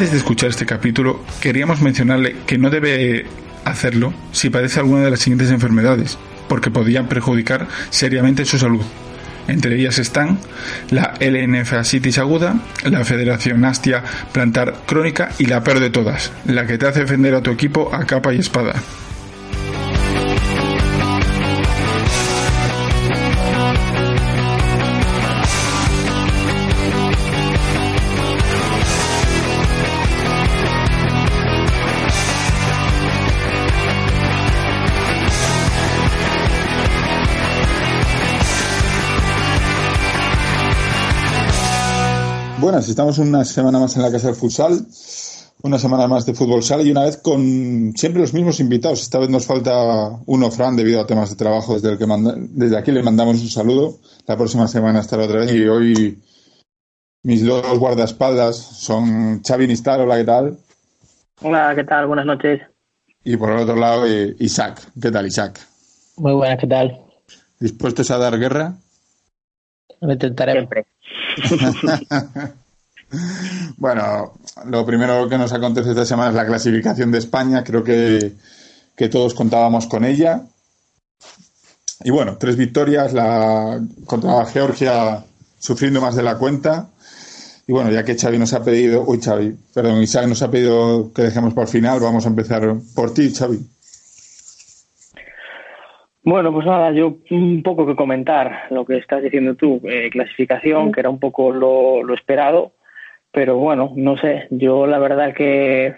Antes de escuchar este capítulo, queríamos mencionarle que no debe hacerlo si padece alguna de las siguientes enfermedades, porque podrían perjudicar seriamente su salud. Entre ellas están la LNFasitis aguda, la Federación Astia plantar crónica y la peor de todas, la que te hace defender a tu equipo a capa y espada. Buenas, estamos una semana más en la Casa del Futsal, una semana más de fútbol sala y una vez con siempre los mismos invitados. Esta vez nos falta uno, Fran, debido a temas de trabajo, desde, el que desde aquí le mandamos un saludo. La próxima semana estará otra vez y hoy mis dos guardaespaldas son Xavi Nistar, hola, ¿qué tal? Hola, ¿qué tal? Buenas noches. Y por el otro lado, eh, Isaac. ¿Qué tal, Isaac? Muy buenas, ¿qué tal? ¿Dispuestos a dar guerra? Lo intentaré. Siempre. bueno, lo primero que nos acontece esta semana es la clasificación de España. Creo que, todos contábamos con ella. Y bueno, tres victorias la, contra Georgia sufriendo más de la cuenta. Y bueno, ya que Xavi nos ha pedido, uy Xavi, perdón, Isaac nos ha pedido que dejemos por final, vamos a empezar por ti, Xavi. Bueno, pues nada, yo un poco que comentar lo que estás diciendo tú, eh, clasificación, que era un poco lo, esperado, pero bueno, no sé, yo la verdad que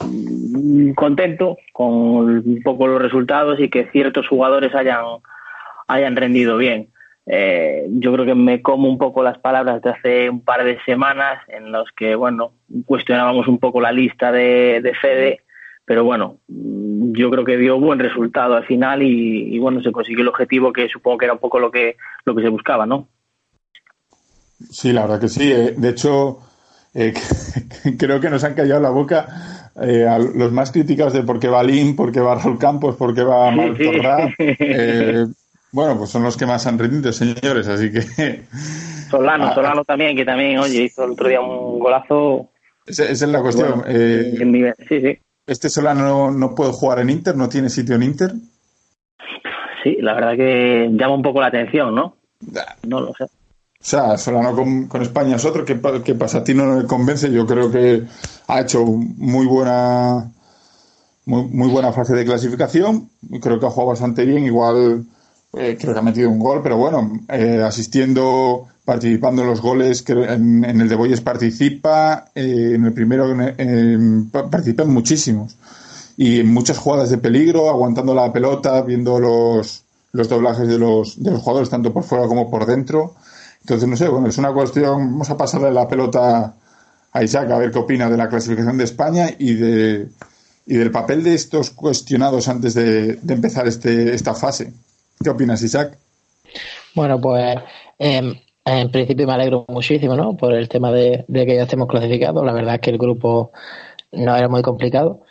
mm, contento con un poco los resultados y que ciertos jugadores hayan, hayan rendido bien. Eh, yo creo que me como un poco las palabras de hace un par de semanas en los que, bueno, cuestionábamos un poco la lista de, de Fede pero bueno, yo creo que dio buen resultado al final y, bueno, se consiguió el objetivo que supongo que era un poco lo que, lo que se buscaba, ¿no? Sí, la verdad que sí. Eh, de hecho, eh, creo que nos han callado la boca eh, a los más críticos de por qué va Lin, por qué va Raúl Campos, por qué va Martorra. bueno, pues son los que más han rendido, señores, así que... Solano, ah, Solano también, que también, oye, hizo el otro día un golazo. Esa, es la cuestión. sí, sí. ¿Este Solano no, puede jugar en Inter? ¿No tiene sitio en Inter? Sí, la verdad que llama un poco la atención, ¿no? No lo sé. O sea, Solano con, España es otro. ¿Qué, pasa? A ti no me convence. Yo creo que ha hecho muy buena muy, buena fase de clasificación. Creo que ha jugado bastante bien. Igual eh, creo que ha metido un gol, pero bueno, eh, asistiendo participando en los goles, que en, el de Boyes participa, eh, en el primero participa en muchísimos. Y en muchas jugadas de peligro, aguantando la pelota, viendo los, los doblajes de los, de los jugadores, tanto por fuera como por dentro. Entonces, no sé, bueno, es una cuestión, vamos a pasarle la pelota a Isaac a ver qué opina de la clasificación de España y de y del papel de estos cuestionados antes de, empezar este, esta fase. ¿Qué opinas, Isaac? Bueno, pues em, en principio me alegro muchísimo, ¿no? Por el tema de, que ya estemos clasificados. La verdad es que el grupo no era muy complicado.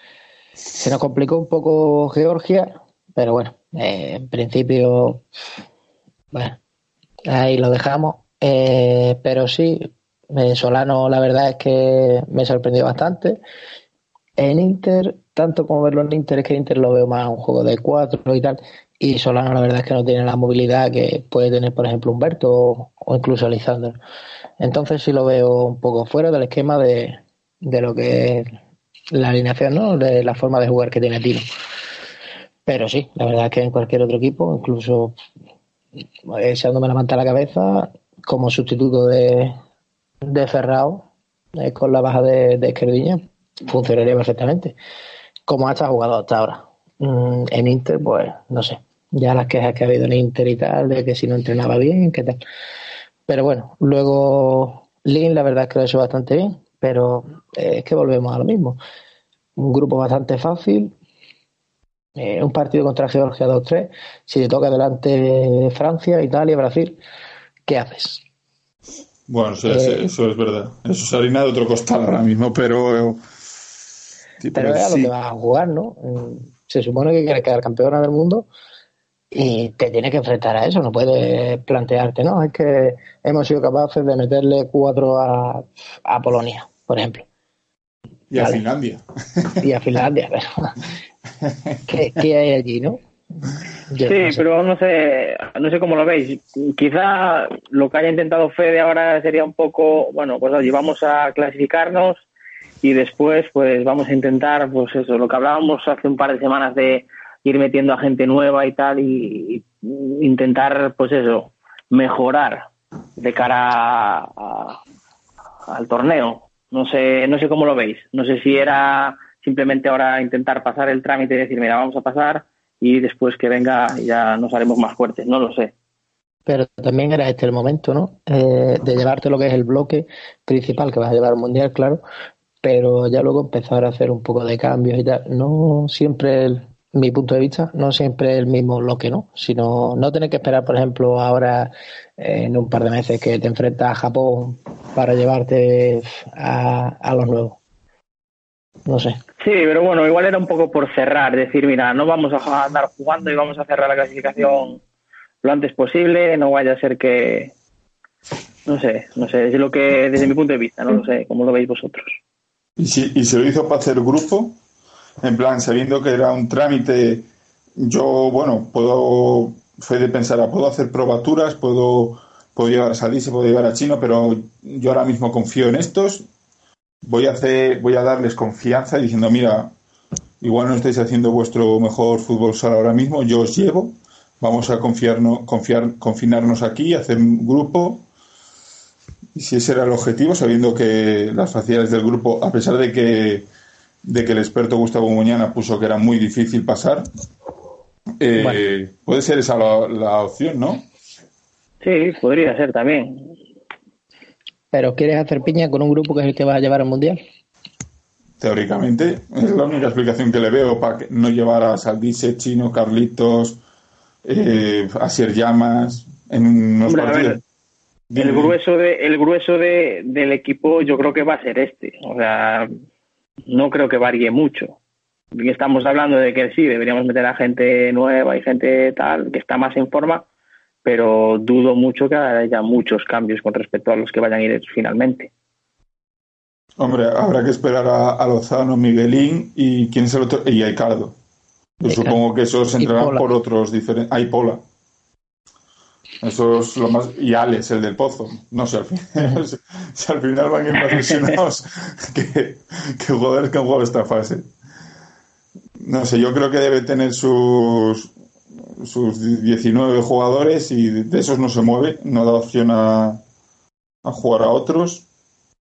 Se nos complicó un poco Georgia, pero bueno, eh, en principio, bueno, ahí lo dejamos. Eh, pero sí, eh, Solano la verdad es que me sorprendió bastante. En Inter, tanto como verlo en Inter, es que Inter lo veo más un juego de cuatro y tal. Y Solano la verdad es que no tiene la movilidad que puede tener, por ejemplo, Humberto o, incluso Lisandro. Entonces sí lo veo un poco fuera del esquema de, lo que es la alineación, ¿no? De la forma de jugar que tiene Tino. Pero sí, la verdad es que en cualquier otro equipo, incluso echándome la manta a la cabeza, como sustituto de, de Ferrao, eh, con la baja de, de Esquerdiña, funcionaría perfectamente. Como ha estado jugado hasta ahora. Mm, en Inter, pues no sé, ya las quejas que ha habido en Inter y tal, de que si no entrenaba bien, qué tal. Pero bueno, luego Lin la verdad es que lo ha hecho bastante bien, pero es que volvemos a lo mismo. un grupo bastante fácil. Eh, un partido contra Georgia 2-3. Si te toca delante Francia, Italia, Brasil, ¿qué haces? Bueno, eso, es eh, verdad. Eso es harina de otro costal ahora mismo, pero. pero es a lo que vas a jugar, ¿no? Se supone que quieres quedar campeona del mundo y te tienes que enfrentar a eso. No puedes plantearte, no, es que hemos sido capaces de meterle cuatro a, a Polonia, por ejemplo. Y a Finlandia. Y a Finlandia, pero. ¿Qué, ¿Qué, hay allí, no? sí, pero no sé, no sé cómo lo veis. Quizá lo que haya intentado Fede ahora sería un poco, bueno, pues oye, vamos a clasificarnos y después pues vamos a intentar, pues eso, lo que hablábamos hace un par de semanas de ir metiendo a gente nueva y tal y, intentar, pues eso, mejorar de cara al torneo. No sé, no sé cómo lo veis. No sé si era simplemente ahora intentar pasar el trámite y decir, mira, vamos a pasar y después que venga ya nos haremos más fuertes, no lo sé. Pero también era este el momento, ¿no? Eh, de llevarte lo que es el bloque principal que vas a llevar al mundial, claro, pero ya luego empezar a hacer un poco de cambios y tal. No siempre, el, mi punto de vista, no siempre el mismo bloque, ¿no? Sino no tener que esperar, por ejemplo, ahora en un par de meses que te enfrentas a Japón para llevarte a, a los nuevos. No sé. Sí, pero bueno, igual era un poco por cerrar, decir, mira, no vamos a andar jugando y vamos a cerrar la clasificación lo antes posible, no vaya a ser que, no sé, no sé, es lo que desde mi punto de vista, no lo sé, cómo lo veis vosotros. ¿Y, si, y se lo hizo para hacer grupo? En plan, sabiendo que era un trámite, yo, bueno, puedo, fue de pensar, ah, puedo hacer probaturas, puedo, puedo llevar a Sadie, puedo llevar a Chino, pero yo ahora mismo confío en estos, voy a hacer, voy a darles confianza diciendo, mira, igual no estáis haciendo vuestro mejor fútbol sala ahora mismo, yo os llevo, vamos a confiarnos, confiar, confinarnos aquí, hacer un grupo. Y si ese era el objetivo, sabiendo que las facilidades del grupo, a pesar de que, de que el experto Gustavo Muñana puso que era muy difícil pasar, eh, puede ser esa la, la opción, ¿no? Sí, podría ser también. Pero ¿quieres hacer piña con un grupo que es el que vas a llevar al Mundial? Teóricamente, es la única explicación que le veo para no llevar a Saldice, Chino, Carlitos, eh, Asier Llamas en unos partidos. el grueso, de, el grueso de, del equipo yo creo que va a ser este. O sea, no creo que varíe mucho. Estamos hablando de que sí, deberíamos meter a gente nueva y gente tal, que está más en forma, pero dudo mucho que haya muchos cambios con respecto a los que vayan a ir finalmente. Hombre, habrá que esperar a, Lozano, Miguelín y quién es el otro, y Aicardo. Yo supongo que esos entrarán por otros diferentes. Hay Pola. Eso es lo más. Y Alex, el del pozo. No sé, al final, si al final van a ir más lesionados que, que jugadores que han jugado esta fase. No sé, yo creo que debe tener sus, sus 19 jugadores y de esos no se mueve, no da opción a, a jugar a otros.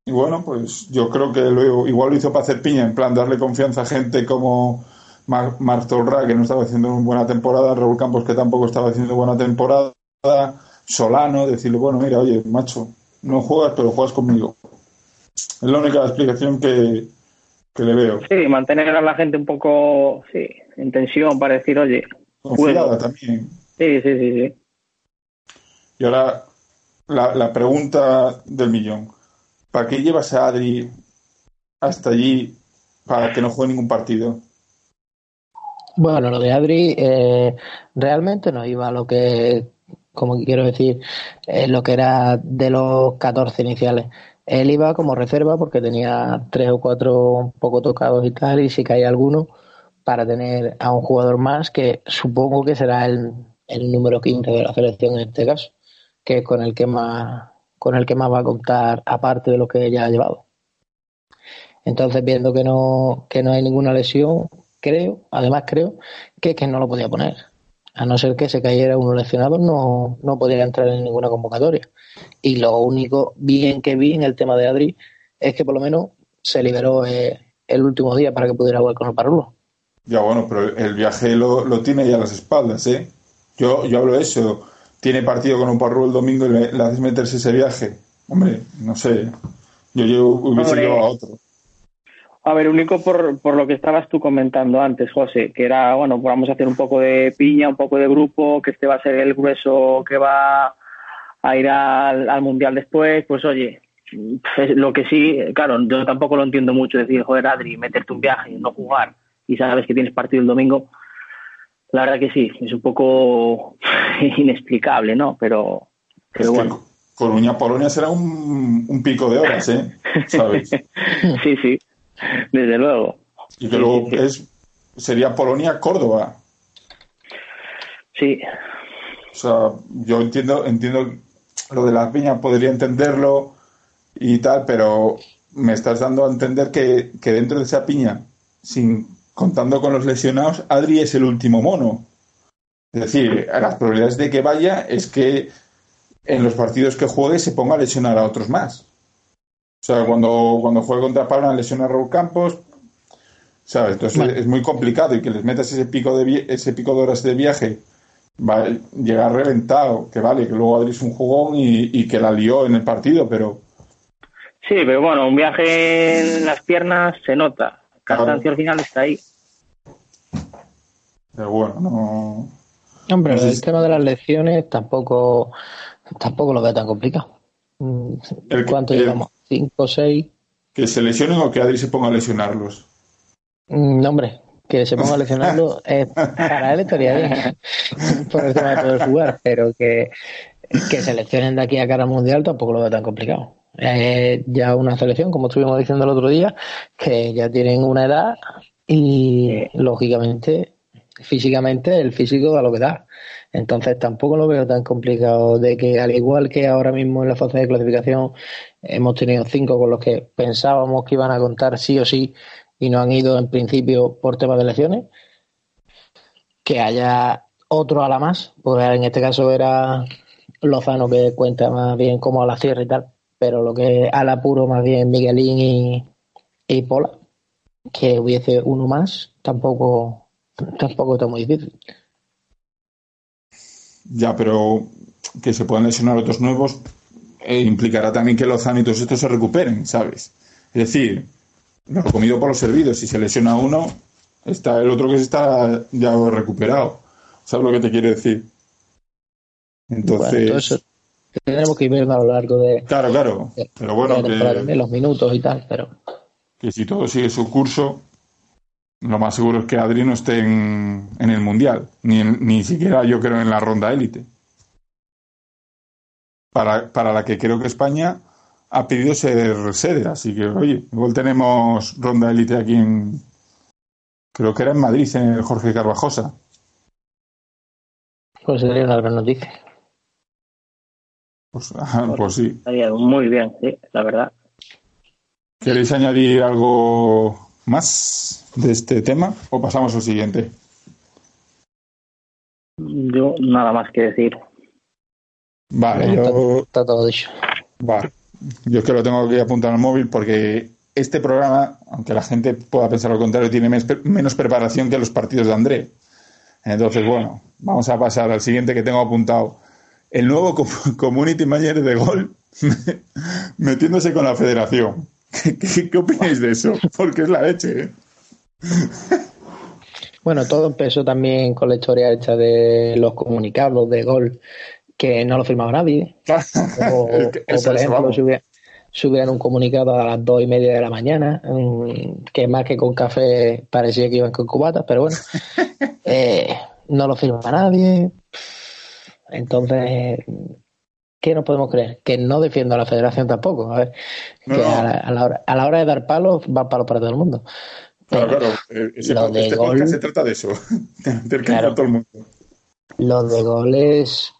Y bueno, pues yo creo que luego igual lo hizo para hacer piña, en plan darle confianza a gente como Mar Torra, que no estaba haciendo una buena temporada, Raúl Campos, que tampoco estaba haciendo buena temporada, Solano, decirle, bueno, mira, oye, macho, no juegas, pero juegas conmigo. Es la única explicación que, que le veo. Sí, mantener a la gente un poco sí, en tensión para decir, oye, confiada también. Sí, sí, sí, sí. Y ahora la, la pregunta del millón. ¿Para qué llevas a Adri hasta allí para que no juegue ningún partido? Bueno, lo de Adri eh, realmente no iba a lo que, como quiero decir, eh, lo que era de los 14 iniciales. Él iba como reserva porque tenía tres o cuatro un poco tocados y tal, y si caía alguno, para tener a un jugador más que supongo que será el, el número 15 de la selección en este caso, que es con el que más con el que más va a contar aparte de lo que ya ha llevado. Entonces, viendo que no, que no hay ninguna lesión, creo, además creo, que, que no lo podía poner. A no ser que se cayera uno lesionado, no, no podía entrar en ninguna convocatoria. Y lo único bien que vi en el tema de Adri es que por lo menos se liberó eh, el último día para que pudiera jugar con el Parulo. Ya bueno, pero el viaje lo, lo tiene ya a las espaldas, ¿eh? Yo, yo hablo de eso. Tiene partido con un parro el domingo y le, haces meterse ese viaje. Hombre, no sé. Yo, yo hubiese llevado a otro. A ver, único por, por lo que estabas tú comentando antes, José, que era, bueno, pues vamos a hacer un poco de piña, un poco de grupo, que este va a ser el grueso que va a ir al, Mundial después, pues oye, lo que sí, claro, yo tampoco lo entiendo mucho, decir, joder, Adri, meterte un viaje y no jugar y sabes que tienes partido el domingo, la verdad que sí, es un poco inexplicable, ¿no? Pero, pero bueno. Coruña-Polonia será un, un, pico de horas, ¿eh? ¿Sabes? sí, sí. Desde luego. Y que luego es, sería Polonia-Córdoba. Sí. O sea, yo entiendo, entiendo lo de la piña, podría entenderlo y tal, pero me estás dando a entender que, que dentro de esa piña, sin contando con los lesionados, Adri es el último mono. Es decir, las probabilidades de que vaya es que en los partidos que juegue se ponga a lesionar a otros más. O sea, cuando, cuando juegue contra Palma lesiona a Raúl Campos, ¿sabes? Entonces es muy complicado y que les metas ese pico de ese pico de horas de viaje va a llegar reventado, que vale, que luego abrís un jugón y, que la lió en el partido, pero... Sí, pero bueno, un viaje en las piernas se nota. Cansancio al final está ahí. Pero bueno, no... Hombre, el tema de las lecciones tampoco, tampoco lo veo tan complicado. ¿Cuánto llevamos? ¿Cinco, seis? ¿Que se lesionen o que Adri se ponga a lesionarlos? Mm, no, hombre, que se ponga a lesionarlos es, para él estaría bien por el tema de poder jugar, pero que, que se lesionen de aquí a cara mundial tampoco lo veo tan complicado. Es ya una selección, como estuvimos diciendo el otro día, que ya tienen una edad y lógicamente, físicamente, el físico da lo que da. Entonces tampoco lo veo tan complicado de que al igual que ahora mismo en la fase de clasificación hemos tenido cinco con los que pensábamos que iban a contar sí o sí y no han ido en principio por temas de elecciones, que haya otro a la más, porque en este caso era Lozano que cuenta más bien como a la sierra y tal, pero lo que a la puro más bien Miguelín y, y Pola, que hubiese uno más, tampoco, tampoco está muy difícil. Ya, pero que se puedan lesionar otros nuevos eh, implicará también que los ánitos estos se recuperen, ¿sabes? Es decir, lo comido por los servidos. Si se lesiona uno, está el otro que se está ya recuperado. ¿Sabes lo que te quiere decir? Entonces. tenemos que ir viendo a lo largo de. Claro, claro. pero bueno, que, los minutos y tal, pero. Que si todo sigue su curso, lo más seguro es que Adri no esté en, el Mundial, ni, ni siquiera yo creo en la ronda élite. Para, para la que creo que España ha pedido ser sede, así que oye, igual tenemos ronda élite aquí en, creo que era en Madrid, en el Jorge Carvajosa. Pues sería una gran noticia. Pues, pues sí. Muy bien, sí, la verdad. ¿Queréis añadir algo más de este tema o pasamos al siguiente? Yo nada más que decir. Vale, yo... Está, todo dicho. Vale. Yo es que lo tengo que apuntar al móvil porque este programa, aunque la gente pueda pensar lo contrario, tiene menos preparación que los partidos de André. Entonces, bueno, vamos a pasar al siguiente que tengo apuntado. El nuevo community manager de gol metiéndose con la federación. ¿Qué, opináis de eso? Porque es la leche. ¿eh? Bueno, todo empezó también con la historia hecha de los comunicados de gol que no lo firmaba nadie. o, por ejemplo, subían, un comunicado a las dos y media de la mañana, que más que con café parecía que iban con cubatas, pero bueno, eh, no lo firma nadie. Entonces, ¿qué nos podemos creer? Que no defiendo a la federación tampoco. A ver, que a, la, hora, a la hora de dar palos, va palos para todo el mundo. Claro, claro. Eh, ese, lo de este gol, se trata de eso, de claro, todo el mundo. Lo de gol es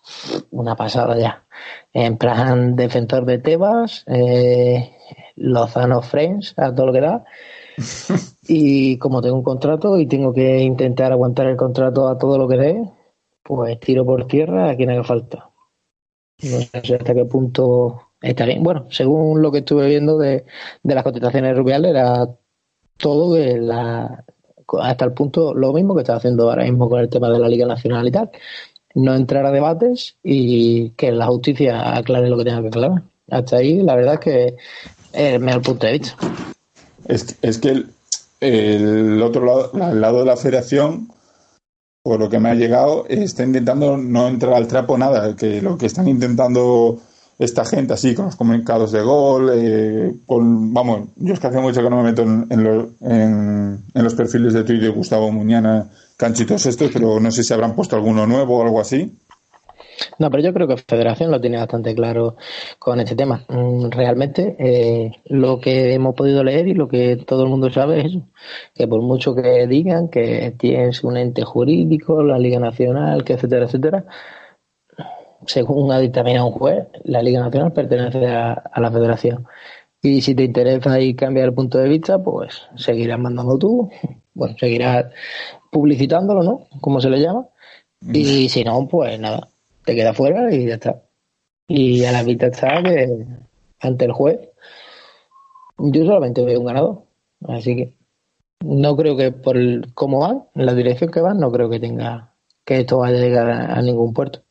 una pasada ya. En plan, defensor de Tebas, eh, Lozano Friends, a todo lo que da. y como tengo un contrato y tengo que intentar aguantar el contrato a todo lo que dé, pues tiro por tierra a quien haga falta. No sé hasta qué punto está bien. Bueno, según lo que estuve viendo de, de las cotizaciones rubiales, era todo de la, hasta el punto lo mismo que está haciendo ahora mismo con el tema de la Liga Nacional y tal. No entrar a debates y que la justicia aclare lo que tenga que aclarar. Hasta ahí, la verdad es que es el punto de vista. es, es que el, el otro lado, al lado de la federación, por lo que me ha llegado, está intentando no entrar al trapo nada, que lo que están intentando esta gente así, con los comunicados de gol, eh, con, vamos, yo es que hace mucho que no me meto en, en, en, los perfiles de Twitter de Gustavo Muñana, canchitos estos, pero no sé si habrán puesto alguno nuevo o algo así. No, pero yo creo que Federación lo tiene bastante claro con este tema. Mm, realmente, eh, lo que hemos podido leer y lo que todo el mundo sabe es que por mucho que digan que tienes un ente jurídico, la Liga Nacional, que etcétera, etcétera, según ha dictaminado un juez, la Liga Nacional pertenece a, la Federación. Y si te interesa y cambiar el punto de vista, pues seguirás mandando tú, bueno, seguirás publicitándolo, ¿no? Como se le llama. Y si no, pues nada, te queda fuera y ya está. Y a la vista está que ante el juez, yo solamente veo un ganador. Así que no creo que por el, cómo van, en la dirección que van, no creo que tenga que esto vaya a llegar a ningún puerto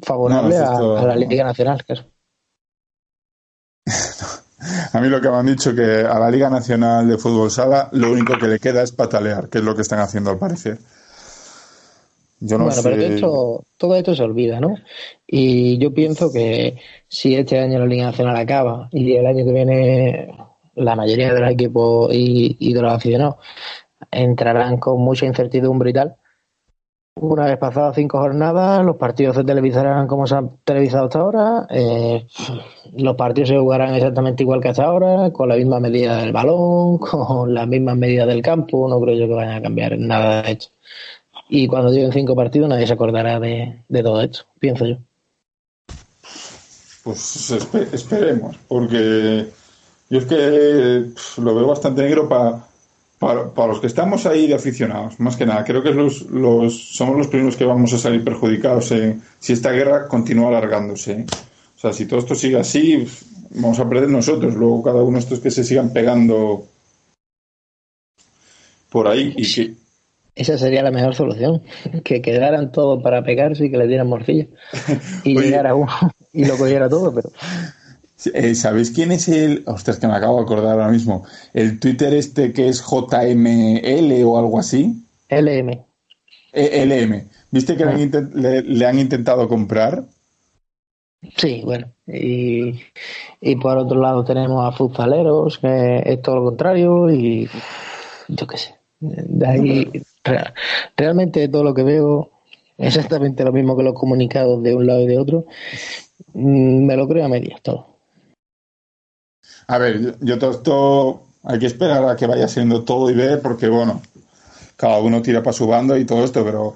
favorable a, la Liga Nacional. a mí lo que me han dicho que a la Liga Nacional de Fútbol Sala lo único que le queda es patalear, que es lo que están haciendo al parecer. Yo no bueno, pero todo esto se olvida, ¿no? Y yo pienso que si este año la Liga Nacional acaba y el año que viene la mayoría de los equipos y, y de los aficionados entrarán con mucha incertidumbre y tal, una vez pasadas cinco jornadas, los partidos se televisarán como se han televisado hasta ahora. Eh, los partidos se jugarán exactamente igual que hasta ahora, con la misma medida del balón, con las mismas medidas del campo. No creo yo que vayan a cambiar nada de hecho. Y cuando lleguen cinco partidos, nadie se acordará de, todo esto, pienso yo. Pues esperemos, porque yo es que lo veo bastante negro para para, los que estamos ahí de aficionados, más que nada, creo que los, los, somos los primeros que vamos a salir perjudicados si esta guerra continúa alargándose. O sea, si todo esto sigue así, vamos a perder nosotros. Luego cada uno de estos que se sigan pegando por ahí y que... Esa sería la mejor solución, que quedaran todos para pegarse y que le dieran morcilla y llegara uno y lo cogiera todo, pero... Eh, ¿Sabéis quién es el.? Ostras, que me acabo de acordar ahora mismo. El Twitter este que es JML o algo así. LM. E, LM. ¿Viste que le, han intentado comprar? Sí, bueno. Y, y por otro lado tenemos a futsaleros, que es todo lo contrario, y yo qué sé. De ahí, realmente todo lo que veo exactamente lo mismo que los comunicados de un lado y de otro. Mm, me lo creo a medias todo. A ver, yo todo esto hay que esperar a que vaya siendo todo y ver, porque bueno, cada uno tira para su bando y todo esto, pero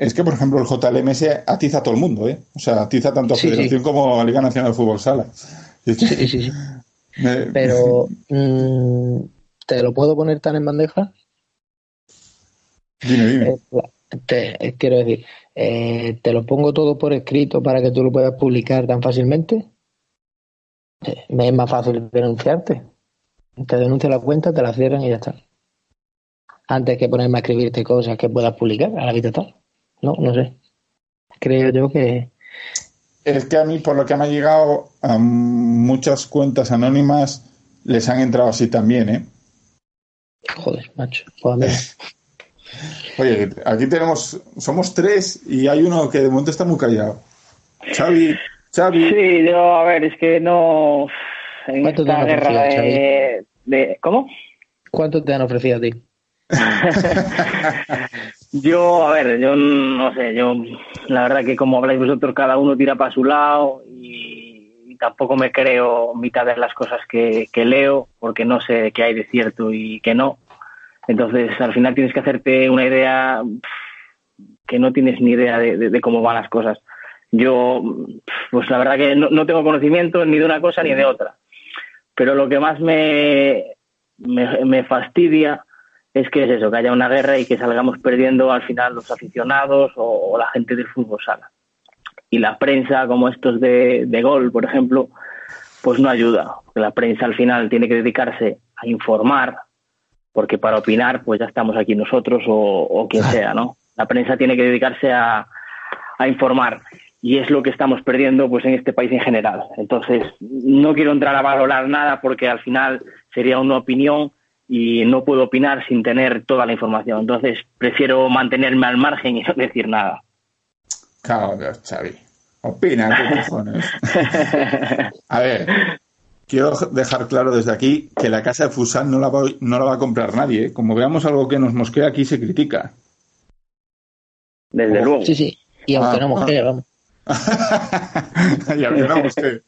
es que, por ejemplo, el JLMS atiza a todo el mundo, ¿eh? O sea, atiza tanto a Federación como a Liga Nacional de Fútbol Sala. Sí, sí, sí. Pero, mm, ¿te lo puedo poner tan en bandeja? Dime, dime. Eh, eh, quiero decir, eh, ¿te lo pongo todo por escrito para que tú lo puedas publicar tan fácilmente? Me es más fácil denunciarte. Te denuncia la cuenta, te la cierran y ya está. Antes que ponerme a escribirte cosas que puedas publicar, a la vista está. No, no sé. Creo yo que. Es que a mí, por lo que me ha llegado, a muchas cuentas anónimas les han entrado así también, ¿eh? Joder, macho. Pues Oye, aquí tenemos, somos tres y hay uno que de momento está muy callado. Xavi, Sí, yo, a ver, es que no. En esta guerra de, ¿Cómo? ¿Cuánto te han ofrecido a ti? yo, a ver, yo no sé, yo la verdad que como habláis vosotros, cada uno tira para su lado y, tampoco me creo mitad de las cosas que, leo porque no sé qué hay de cierto y qué no. Entonces, al final tienes que hacerte una idea que no tienes ni idea de cómo van las cosas. Yo, pues la verdad que no, tengo conocimiento ni de una cosa ni de otra. Pero lo que más me, me, fastidia es que es eso, que haya una guerra y que salgamos perdiendo al final los aficionados o, la gente del fútbol sala. Y la prensa, como estos de, de gol, por ejemplo, pues no ayuda. La prensa al final tiene que dedicarse a informar, porque para opinar, pues ya estamos aquí nosotros o, o quien sea, ¿no? La prensa tiene que dedicarse a, a informar y es lo que estamos perdiendo pues en este país en general. Entonces, no quiero entrar a valorar nada porque al final sería una opinión y no puedo opinar sin tener toda la información. Entonces prefiero mantenerme al margen y no decir nada. Claro, Xavi. Opina, ¿qué cojones? A ver, quiero dejar claro desde aquí que la casa de Fusan no la va, no la va a comprar nadie. ¿eh? Como veamos algo que nos mosquea, aquí se critica. Desde luego. Sí, sí. Y aunque Ah, no mosquee, vamos. Y aunque no mosquee.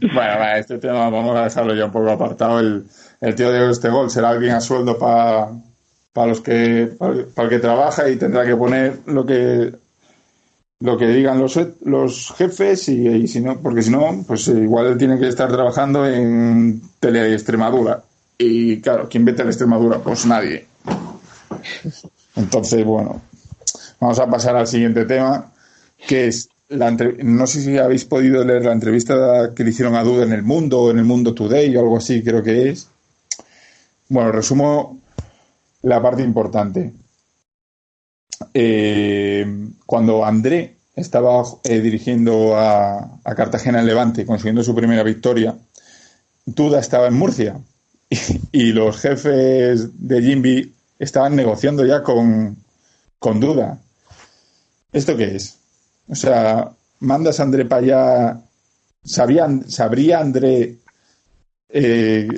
Bueno, este tema vamos a dejarlo ya un poco apartado. El, el tío de este gol será alguien a sueldo para los que para el que trabaja y tendrá que poner lo que lo que digan los, los jefes y, y si no, porque si no, pues igual tiene que estar trabajando en Tele Extremadura. Y claro, ¿quién ve Tele Extremadura? Pues nadie. Entonces, bueno, vamos a pasar al siguiente tema, que es la no sé si habéis podido leer la entrevista que le hicieron a Duda en El Mundo o en El Mundo Today o algo así, creo que es. Bueno, resumo la parte importante. Eh, cuando André estaba eh, dirigiendo a, Cartagena en Levante, consiguiendo su primera victoria, Duda estaba en Murcia y, y los jefes de Jimby estaban negociando ya con, con Duda. ¿Esto qué es? O sea, mandas a André para allá. ¿Sabía, ¿Sabría André eh,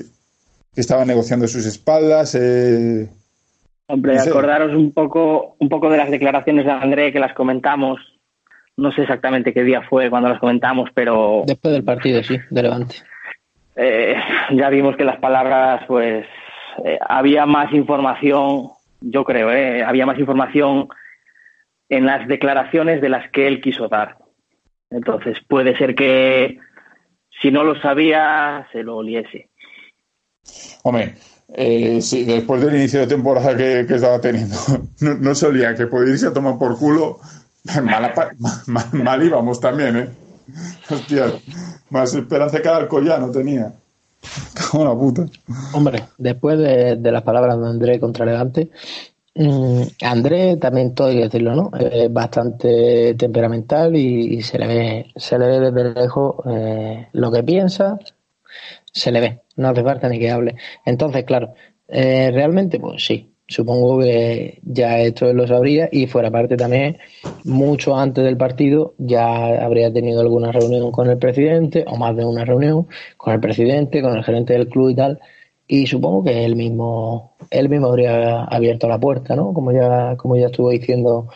que estaba negociando sus espaldas? Eh, Hombre, No sé. acordaros un poco, un poco de las declaraciones de André que las comentamos. No sé exactamente qué día fue cuando las comentamos, pero Después del partido, sí, de Levante. eh, ya vimos que las palabras, pues, eh, había más información, yo creo, eh, había más información en las declaraciones de las que él quiso dar. Entonces, puede ser que si no lo sabía, se lo oliese. Hombre, eh, sí, después del inicio de temporada que, que estaba teniendo, no, no solía que podía irse a tomar por culo. Mal, mal, mal íbamos también, ¿eh? Hostia, más esperanza que Alcoyano tenía. Cago la puta. Hombre, después de, de las palabras de André contra Levante, mm, André también todo hay que decirlo, ¿no? Es bastante temperamental y, se le ve, se le ve desde lejos eh, lo que piensa, se le ve, no hace falta ni que hable. Entonces, claro, eh, realmente, pues sí, supongo que ya esto lo sabría y fuera parte también, mucho antes del partido ya habría tenido alguna reunión con el presidente o más de una reunión con el presidente, con el gerente del club y tal. Y supongo que él mismo, él mismo habría abierto la puerta, ¿no? Como ya, como ya estuvo diciendo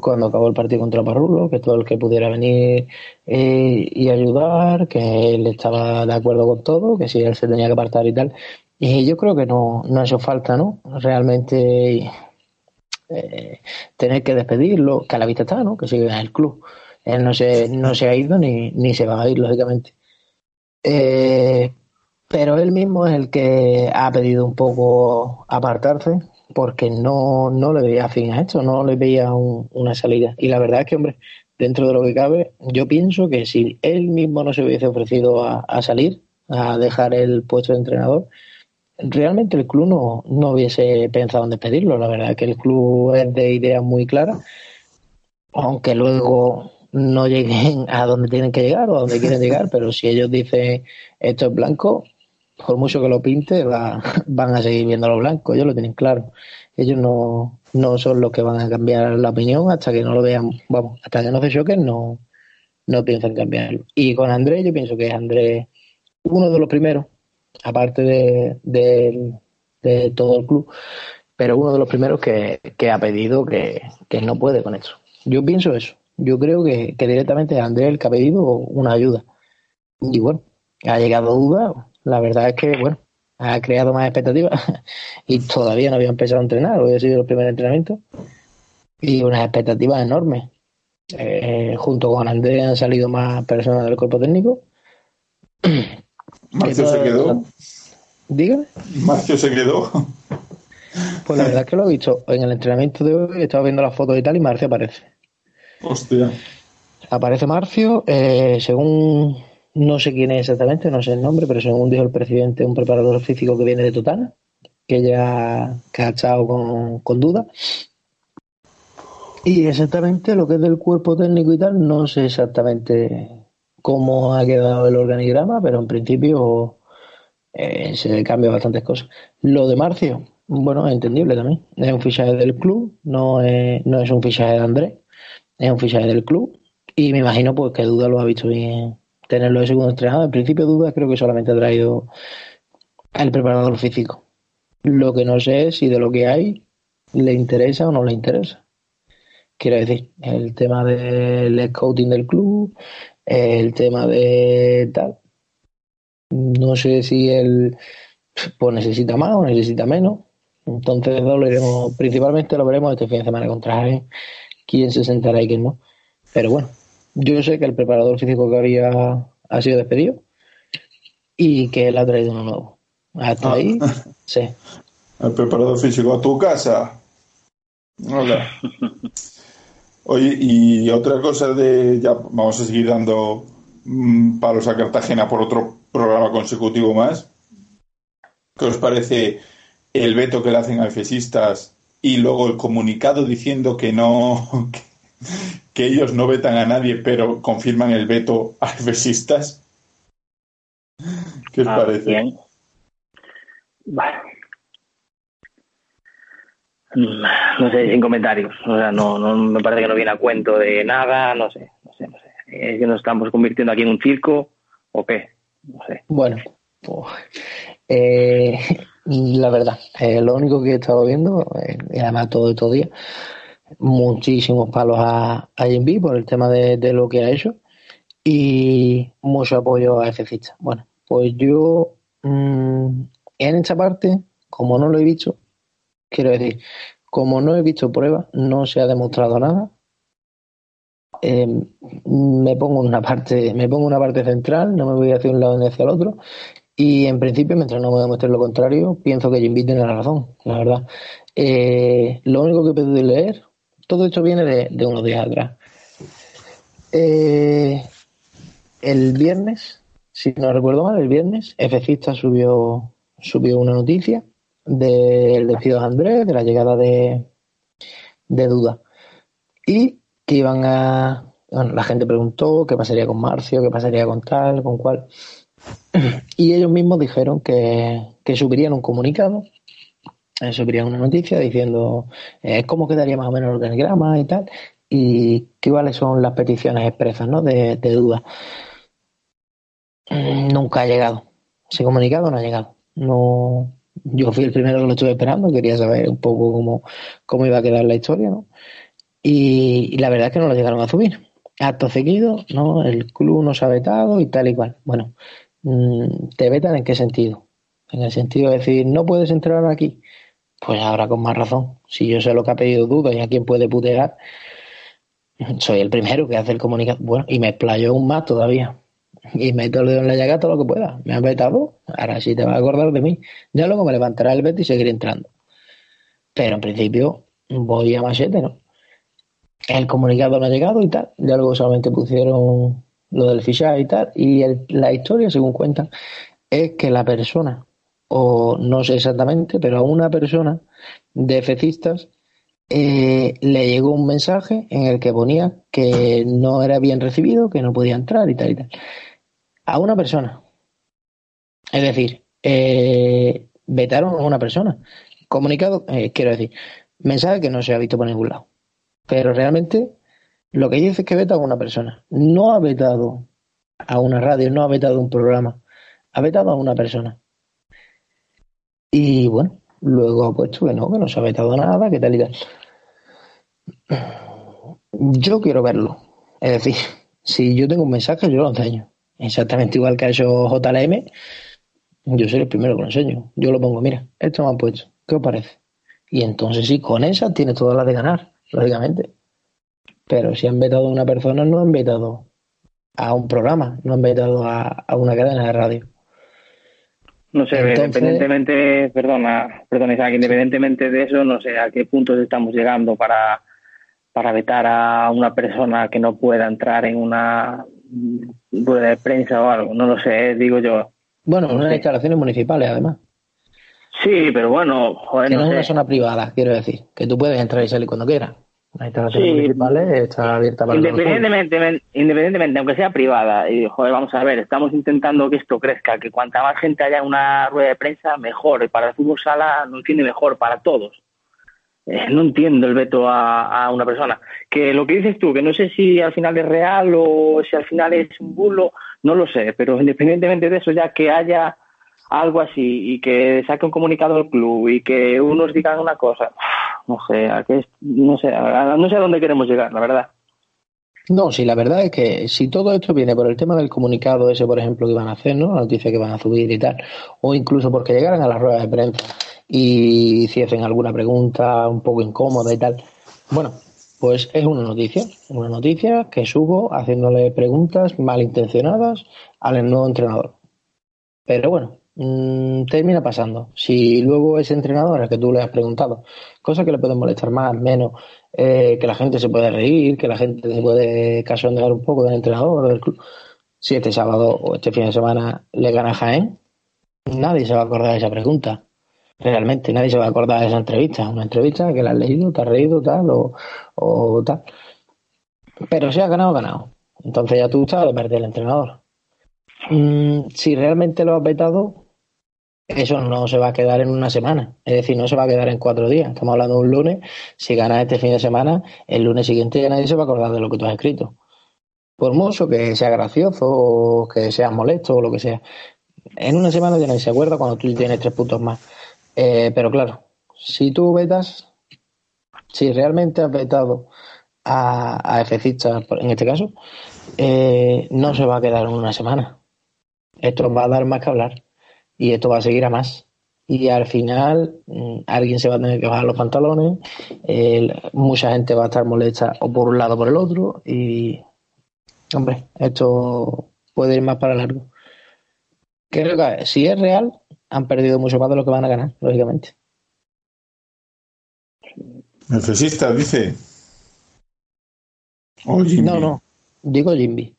cuando acabó el partido contra Parrulo, que todo el que pudiera venir eh, y ayudar, que él estaba de acuerdo con todo, que si él se tenía que apartar y tal. Y yo creo que no, no ha falta, ¿no? Realmente eh, tener que despedirlo, que a la vista está, ¿no? Que sigue en el club. Él no se, no se ha ido ni, ni se va a ir, lógicamente. Eh, pero él mismo es el que ha pedido un poco apartarse porque no, no le veía fin a esto, no le veía un- una salida. Y la verdad es que, hombre, dentro de lo que cabe, yo pienso que si él mismo no se hubiese ofrecido a, a salir, a dejar el puesto de entrenador, realmente el club no, no hubiese pensado en despedirlo. La verdad es que el club es de ideas muy claras, aunque luego no lleguen a donde tienen que llegar o a donde quieren llegar, pero si ellos dicen esto es blanco, por mucho que lo pinte, va- van a seguir viendo lo blanco, ellos lo tienen claro. Ellos no, no son los que van a cambiar la opinión hasta que no lo vean, vamos, hasta que no se choquen, no, no piensan cambiarlo. Y con Andrés, yo pienso que es Andrés uno de los primeros, aparte de, de, de todo el club, pero uno de los primeros que, que ha pedido que, que no puede con eso. Yo pienso eso. Yo creo que, que directamente es Andrés el que ha pedido una ayuda. Y bueno, ha llegado duda. La verdad es que, bueno, ha creado más expectativas y todavía no había empezado a entrenar. Hoy ha sido el primer entrenamiento y unas expectativas enormes. Eh, junto con Andrés han salido más personas del cuerpo técnico. Marcio se quedó. Dígame. Marcio se quedó. Pues la verdad es que lo he visto en el entrenamiento de hoy, he estado viendo las fotos y tal, y Marcio aparece. Hostia. Aparece Marcio, eh, según no sé quién es exactamente, no sé el nombre, pero según dijo el presidente, un preparador físico que viene de Totana, que ya ha estado con, con duda. Y exactamente lo que es del cuerpo técnico y tal, no sé exactamente cómo ha quedado el organigrama, pero en principio eh, se cambian bastantes cosas. Lo de Marcio, bueno, es entendible también. Es un fichaje del club, no es, no es un fichaje de Andrés, es un fichaje del club. Y me imagino pues que Duda lo ha visto bien tenerlo de segundo entrenador. En principio Duda creo que solamente ha traído al preparador físico. Lo que no sé es si de lo que hay le interesa o no le interesa. Quiero decir, el tema del scouting del club, el tema de tal. No sé si él pues necesita más o necesita menos. Entonces lo veremos, principalmente lo veremos este fin de semana contra Jaén, quién se sentará y quién no. Pero bueno, yo sé que el preparador físico que había ha sido despedido y que él ha traído uno nuevo. Hasta ah. ahí, sí. El preparador físico a tu casa. Hola. Oye, y otra cosa de, ya vamos a seguir dando mm, palos a Cartagena por otro programa consecutivo más. ¿Qué os parece el veto que le hacen a FESistas y luego el comunicado diciendo que no, que, ellos no vetan a nadie, pero confirman el veto a FESistas? ¿Qué os ah, parece? Bueno, no sé, sin comentarios. O sea, no, no me parece que no viene a cuento de nada, no sé, no sé, no sé. ¿Es que nos estamos convirtiendo aquí en un circo o qué? No sé. Bueno, pues, eh, la verdad, eh, lo único que he estado viendo, eh, y además todo estos días, muchísimos palos a, a por el tema de, lo que ha hecho y mucho apoyo a FCista. Bueno, pues yo mmm, en esta parte, como no lo he visto, Quiero decir, como no he visto pruebas, no se ha demostrado nada. Eh, me pongo una parte, me pongo una parte central, no me voy hacia un lado ni hacia el otro. Y en principio, mientras no me demuestre lo contrario, pienso que Jim tiene la razón, la verdad. Eh, lo único que he podido leer, todo esto viene de, unos días atrás. Eh, el viernes, si no recuerdo mal, el viernes, Fcista subió, subió una noticia del despido de Andrés, de la llegada de, de Duda. Y que iban a. la gente preguntó qué pasaría con Marcio, qué pasaría con tal, con cual. Y ellos mismos dijeron que, que subirían un comunicado, subirían una noticia diciendo eh, cómo quedaría más o menos el organigrama y tal, y cuáles son las peticiones expresas ¿no? de, de duda. Nunca ha llegado. Ese comunicado no ha llegado. No, yo fui el primero que lo estuve esperando, quería saber un poco cómo, cómo iba a quedar la historia, ¿no? Y, la verdad es que no lo llegaron a subir. Acto seguido, ¿no? El club nos ha vetado y tal y cual. Bueno, mm, ¿te vetan en qué sentido? En el sentido de decir, no puedes entrar aquí. Pues ahora con más razón. Si yo sé lo que ha pedido duda y a quién puede putear, soy el primero que hace el comunicado. Bueno, y me explayo aún más todavía y meto el dedo en la llaga todo lo que pueda. Me han vetado, ahora sí te vas a acordar de mí. Ya luego me levantará el veto y seguiré entrando. Pero en principio voy a machete, ¿no? El comunicado no ha llegado y tal. Ya luego solamente pusieron lo del fichaje y tal. Y la historia, según cuentan, es que la persona, o no sé exactamente, pero a una persona de fecistas eh, le llegó un mensaje en el que ponía que no era bien recibido, que no podía entrar y tal y tal a una persona. Es decir, eh, vetaron a una persona. Comunicado, eh, quiero decir, mensaje que no se ha visto por ningún lado. Pero realmente lo que dice es que veta a una persona. No ha vetado a una radio, no ha vetado un programa. Ha vetado a una persona. Y bueno, luego ha puesto que no, que no se ha vetado nada, que tal y tal. Yo quiero verlo. Es decir, si yo tengo un mensaje, yo lo enseño exactamente igual que ha hecho JLM, yo soy el primero que lo enseño. Yo lo pongo, mira, esto me han puesto, ¿qué os parece? Y entonces sí, con esa tiene todas las de ganar, lógicamente. Pero si han vetado a una persona, no han vetado a un programa, no han vetado a, una cadena de radio. No sé, independientemente, perdona, perdona Isaac, independientemente de eso, no sé a qué puntos estamos llegando para, para vetar a una persona que no pueda entrar en una de prensa o algo, no lo sé, digo yo. Bueno, unas instalaciones municipales además. Sí, pero bueno, joder, que no, es una zona privada, quiero decir, que tú puedes entrar y salir cuando quieras. Las instalaciones municipales están abiertas para independientemente, independientemente, aunque sea privada, y joder, vamos a ver, estamos intentando que esto crezca, que cuanta más gente haya en una rueda de prensa, mejor. Y para el fútbol sala no tiene mejor para todos. Eh, no entiendo el veto a, a, una persona. Que lo que dices tú, que no sé si al final es real o si al final es un bulo, no lo sé, pero independientemente de eso, ya que haya algo así y que saque un comunicado del club y que unos digan una cosa, no sé, a no sé, no sé a dónde queremos llegar, la verdad. No, sí, la verdad es que si todo esto viene por el tema del comunicado ese, por ejemplo, que van a hacer, ¿no? La noticia que van a subir y tal, o incluso porque llegaran a las ruedas de prensa y hiciesen alguna pregunta un poco incómoda y tal, bueno, pues es una noticia, una noticia que subo haciéndole preguntas malintencionadas al nuevo entrenador. Pero bueno, mmm, termina pasando. Si luego ese entrenador al que tú le has preguntado, cosas que le pueden molestar más, menos, eh, que la gente se puede reír, que la gente se puede casondear un poco del entrenador del club. Si este sábado o este fin de semana le gana Jaén, nadie se va a acordar de esa pregunta. Realmente nadie se va a acordar de esa entrevista. Una entrevista que la has leído, te has reído, tal, o, o tal. Pero si ha ganado, ganado. Entonces ya tú sabes de perder el entrenador. Mm, si realmente lo has vetado, eso no se va a quedar en una semana. Es decir, no se va a quedar en cuatro días. Estamos hablando de un lunes. Si ganas este fin de semana, el lunes siguiente ya nadie se va a acordar de lo que tú has escrito. Por mucho que sea gracioso o que sea molesto o lo que sea. En una semana ya nadie se acuerda cuando tú tienes tres puntos más. Eh, pero claro, si tú vetas, si realmente has vetado a, a en este caso, eh, no se va a quedar en una semana. Esto va a dar más que hablar y esto va a seguir a más. Y al final mm, alguien se va a tener que bajar los pantalones, mucha gente va a estar molesta o por un lado o por el otro y, hombre, esto puede ir más para largo. Creo que si es real, han perdido mucho más de lo que van a ganar, lógicamente. Necesita, dice. no, no, digo Jimby.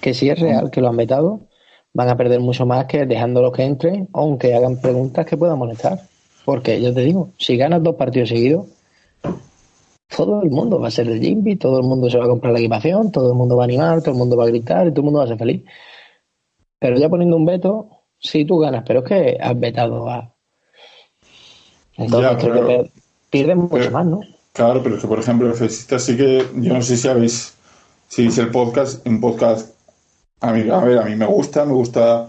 Que si es real que lo han vetado, van a perder mucho más que dejándolos que entren, aunque hagan preguntas que puedan molestar. Porque yo te digo, si ganas dos partidos seguidos, todo el mundo va a ser de Jimby, todo el mundo se va a comprar la equipación, todo el mundo va a animar, todo el mundo va a gritar y todo el mundo va a ser feliz. Pero ya poniendo un veto, sí tú ganas, pero es que has vetado a. Entonces creo que pierden mucho más, ¿no? Claro, pero es que por ejemplo, el sí que, yo no sé si habéis, si es el podcast, un podcast a mí, a ver, a mí me gusta, me gusta,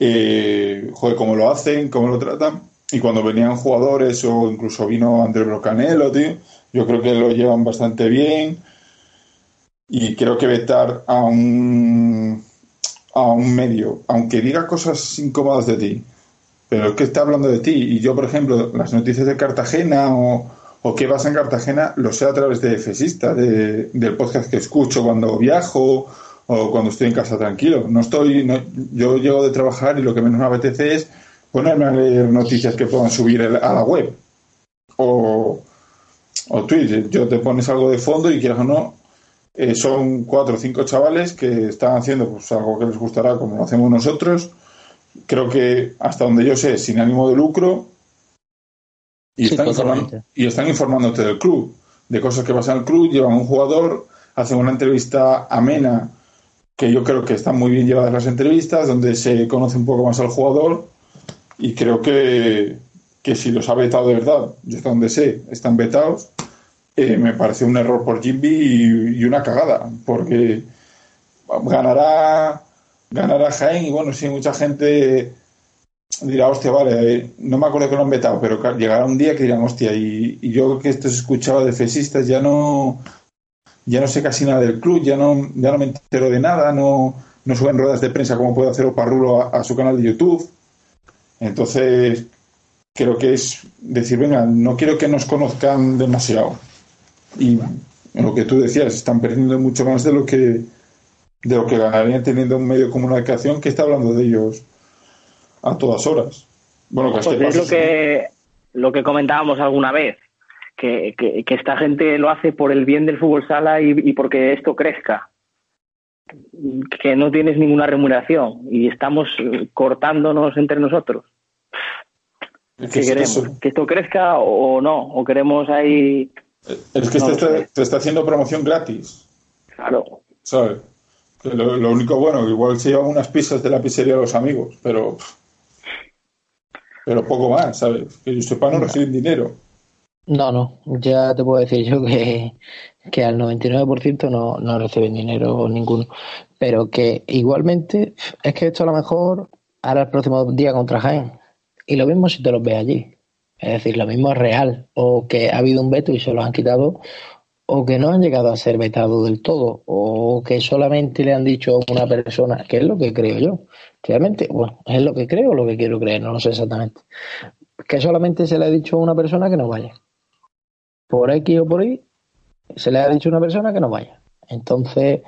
eh, joder, cómo lo hacen, cómo lo tratan. Y cuando venían jugadores o incluso vino Andrés Brocanelo, tío, yo creo que lo llevan bastante bien. Y creo que vetar a un, a un medio, aunque diga cosas incómodas de ti, pero es que está hablando de ti. Y yo, por ejemplo, las noticias de Cartagena o, o qué pasa en Cartagena, lo sé a través de Fesista, de, del podcast que escucho cuando viajo o cuando estoy en casa tranquilo. No estoy, yo llego de trabajar y lo que menos me apetece es ponerme a leer noticias que puedan subir a la web o, o Twitter. Yo te pones algo de fondo y quieras o no, eh, son cuatro o cinco chavales que están haciendo pues, algo que les gustará como lo hacemos nosotros. Creo que hasta donde yo sé, sin ánimo de lucro. Y, están, informando, y están informándote del club, de cosas que pasan en el club, llevan un jugador, hacen una entrevista amena que yo creo que están muy bien llevadas las entrevistas, donde se conoce un poco más al jugador y creo que, que si los ha vetado de verdad, yo hasta donde sé, están vetados, eh, me parece un error por Jimby y, una cagada, porque ganará, ganará Jaén y bueno, si mucha gente dirá, hostia, vale, no me acuerdo que lo han vetado, pero llegará un día que dirán, hostia, y, y yo que esto se escuchaba de fesistas ya no ya no sé casi nada del club, ya no, ya no me entero de nada, no, no suben ruedas de prensa como puede hacer Oparrulo a, a su canal de YouTube. Entonces, creo que es decir, venga, no quiero que nos conozcan demasiado. Y lo que tú decías, están perdiendo mucho más de lo que de lo que ganarían teniendo un medio de comunicación que está hablando de ellos a todas horas. Bueno, pues es lo que, lo que comentábamos alguna vez que, que, esta gente lo hace por el bien del fútbol sala y, porque esto crezca. Que no tienes ninguna remuneración y estamos cortándonos entre nosotros. ¿Qué queremos? ¿Que esto crezca o no? ¿O queremos ahí Es que te, está, haciendo promoción gratis. Claro. ¿Sabes? lo, lo, único bueno, igual se llevan unas pizzas de la pizzería a los amigos, pero. Pero poco más, ¿sabes? Que yo sepa, no reciben dinero. No, no, ya te puedo decir yo que, que al 99% no, no reciben dinero ninguno. Pero que igualmente es que esto a lo mejor hará el próximo día contra Jaén. Y lo mismo si te los ves allí. Es decir, lo mismo es real. O que ha habido un veto y se lo han quitado. O que no han llegado a ser vetados del todo. O que solamente le han dicho a una persona, que es lo que creo yo. Realmente, bueno, es lo que creo o lo que quiero creer, no lo sé exactamente. Que solamente se le ha dicho a una persona que no vaya por X o por Y, se le ha dicho a una persona que no vaya. Entonces,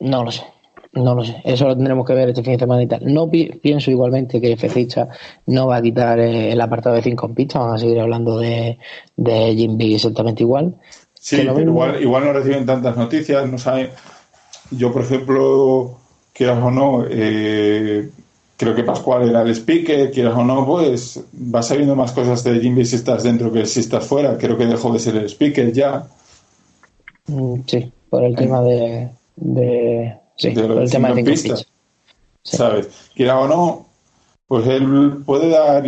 no lo sé. No lo sé, eso lo tendremos que ver este fin de semana y tal. No pienso igualmente que Fecicha no va a quitar eh, el apartado de cinco pistas, van a seguir hablando de, de Jim exactamente igual. Sí, pero igual, igual no reciben tantas noticias, no saben. Yo, por ejemplo, quieras o no, eh, creo que Pascual era el speaker, quieras o no, pues vas sabiendo más cosas de Jimmy si estás dentro que si estás fuera. Creo que dejó de ser el speaker ya. Mm, sí, por el tema de, de sí, por el tema de pistas. ¿Sabes? Quiera o no, pues él puede dar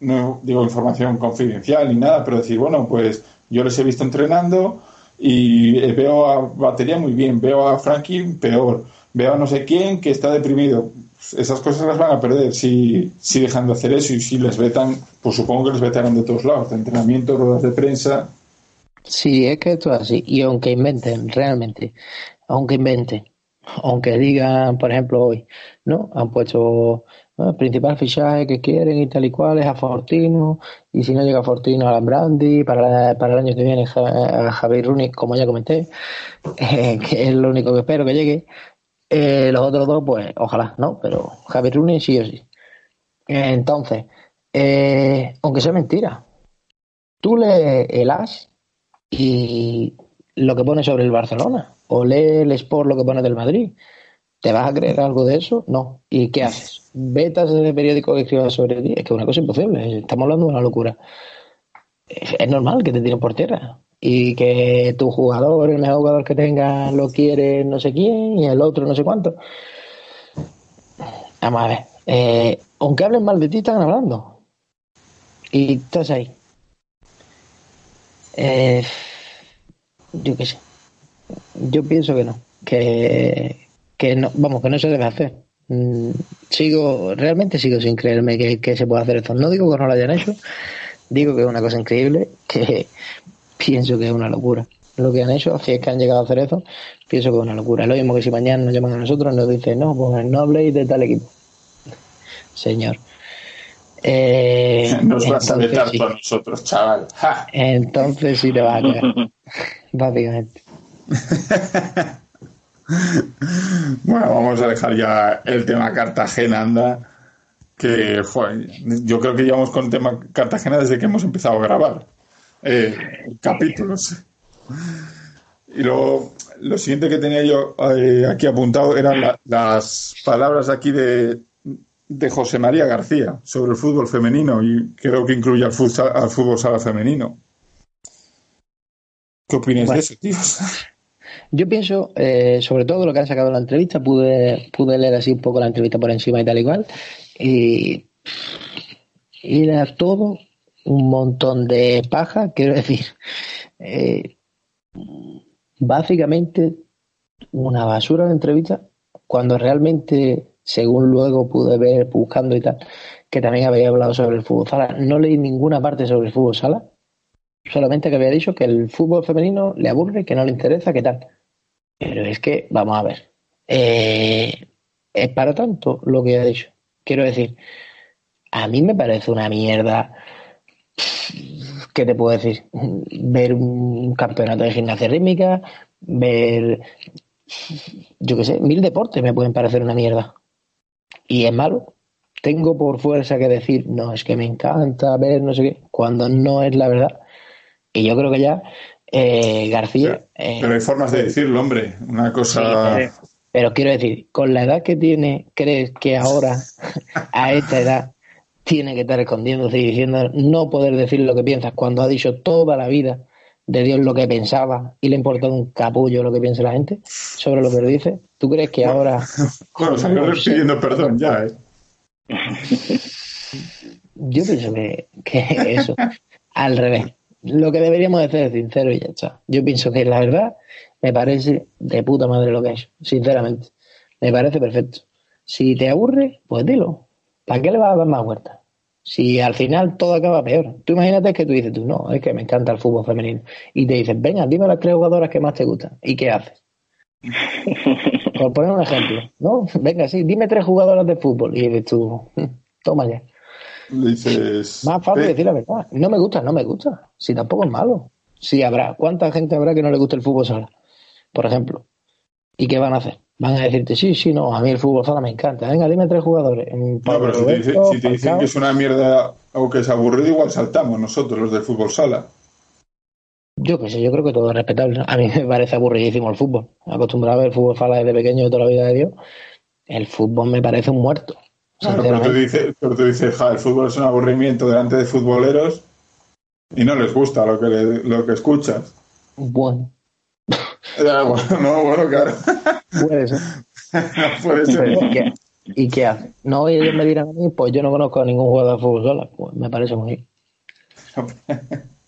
no digo información confidencial ni nada, pero decir, bueno, pues yo les he visto entrenando y veo a batería muy bien, veo a Frankie peor, veo a no sé quién que está deprimido esas cosas las van a perder si, si dejan de hacer eso y si les vetan, pues supongo que les vetarán de todos lados, de entrenamiento, ruedas de prensa. Sí, es que esto es así. Y aunque inventen, realmente, aunque inventen, aunque digan, por ejemplo, hoy, ¿no? Han puesto el principal fichaje que quieren y tal y cual es a Fortino, y si no llega Fortino a Lambrandi, para, para el año que viene a Javier Runi, como ya comenté, que es lo único que espero que llegue. Eh, los otros dos, pues ojalá, ¿no? Pero Javier Rooney sí o sí. Entonces, eh, aunque sea mentira, tú lees el As y lo que pone sobre el Barcelona, o lees el Sport lo que pone del Madrid. ¿Te vas a creer algo de eso? No. ¿Y qué haces? ¿Vetas ese periódico que escriba sobre ti? Es que es una cosa imposible. Estamos hablando de una locura. Es normal que te tiren por tierra y que tu jugador, el mejor jugador que tenga, lo quiere no sé quién y el otro no sé cuánto. Vamos a ver. Eh, aunque hablen mal de ti, están hablando. Y estás ahí. Eh, yo qué sé. Yo pienso que no. Que, que no, vamos, que no se debe hacer. Mm, sigo, realmente sigo sin creerme que, que se pueda hacer esto. No digo que no lo hayan hecho, digo que es una cosa increíble, que pienso que es una locura. Lo que han hecho, si es que han llegado a hacer eso, pienso que es una locura. Lo mismo que si mañana nos llaman a nosotros, nos dicen, no, pues no habléis de tal equipo. Señor. Eh, nos vas a vetar sí. nosotros, chaval. Entonces sí te va a caer. Básicamente. bueno, vamos a dejar ya el tema Cartagena, anda. Que, yo creo que llevamos con el tema Cartagena desde que hemos empezado a grabar eh, capítulos. Y lo, lo siguiente que tenía yo eh, aquí apuntado eran las palabras aquí de, de José María García sobre el fútbol femenino y creo que incluye al fútbol, al fútbol sala femenino. ¿Qué opinas de eso, tío? Yo pienso, eh, sobre todo lo que han sacado en la entrevista, pude, pude leer así un poco la entrevista por encima y tal igual, y era todo un montón de paja, quiero decir, eh, básicamente una basura de entrevista, cuando realmente, según luego pude ver buscando y tal, que también había hablado sobre el fútbol sala, no leí ninguna parte sobre el fútbol sala, solamente que había dicho que el fútbol femenino le aburre, que no le interesa, que tal. Pero es que, vamos a ver, eh, es para tanto lo que ha dicho. Quiero decir, a mí me parece una mierda ¿qué te puedo decir? Ver un campeonato de gimnasia rítmica, ver, yo qué sé, mil deportes me pueden parecer una mierda. Y es malo. Tengo por fuerza que decir, no, es que me encanta ver no sé qué, cuando no es la verdad. Y yo creo que ya eh, García... Eh, pero, hay formas de decirlo, hombre. Una cosa... pero quiero decir, con la edad que tiene, ¿crees que ahora, a esta edad, tiene que estar escondiéndose y diciendo no poder decir lo que piensas cuando ha dicho toda la vida de Dios lo que pensaba y le importa un capullo lo que piensa la gente sobre lo que le dice. ¿Tú crees que ahora... Bueno, salió pidiendo perdón ya, ¿eh? Yo pienso que, que eso, al revés. Lo que deberíamos de hacer es sincero y ya está. Yo pienso que la verdad me parece de puta madre lo que es, sinceramente. Me parece perfecto. Si te aburre, pues dilo. ¿Para qué le vas a dar más vueltas? Si al final todo acaba peor. Tú imagínate que tú dices, tú no, es que me encanta el fútbol femenino. Y te dicen, venga, dime las tres jugadoras que más te gustan. ¿Y qué haces? Por poner un ejemplo, ¿no? Venga, sí, dime tres jugadoras de fútbol. Y dices tú, toma ya. Dices. Más fácil decir la verdad. No me gusta, no me gusta. Si tampoco es malo. Si habrá, ¿cuánta gente habrá que no le guste el fútbol sala? Por ejemplo. ¿Y qué van a hacer? Van a decirte, sí, sí, no, a mí el fútbol sala me encanta. Venga, dime tres jugadores. No, pero si te, si te dicen que es una mierda o que es aburrido, igual saltamos nosotros, los del fútbol sala. Yo qué sé, yo creo que todo es respetable. A mí me parece aburridísimo el fútbol. Acostumbrado a ver fútbol sala desde pequeño de toda la vida de Dios. El fútbol me parece un muerto. Claro, pero tú dices, pero tú dices ja, el fútbol es un aburrimiento delante de futboleros y no les gusta lo que, le, lo que escuchas. Bueno. Ya, bueno, no, bueno, claro. Puede ser. no puede ser. ¿Y qué, ¿Y qué hace? No, y ellos me dirán a mí, pues yo no conozco a ningún jugador de fútbol sala. Pues me parece muy bien.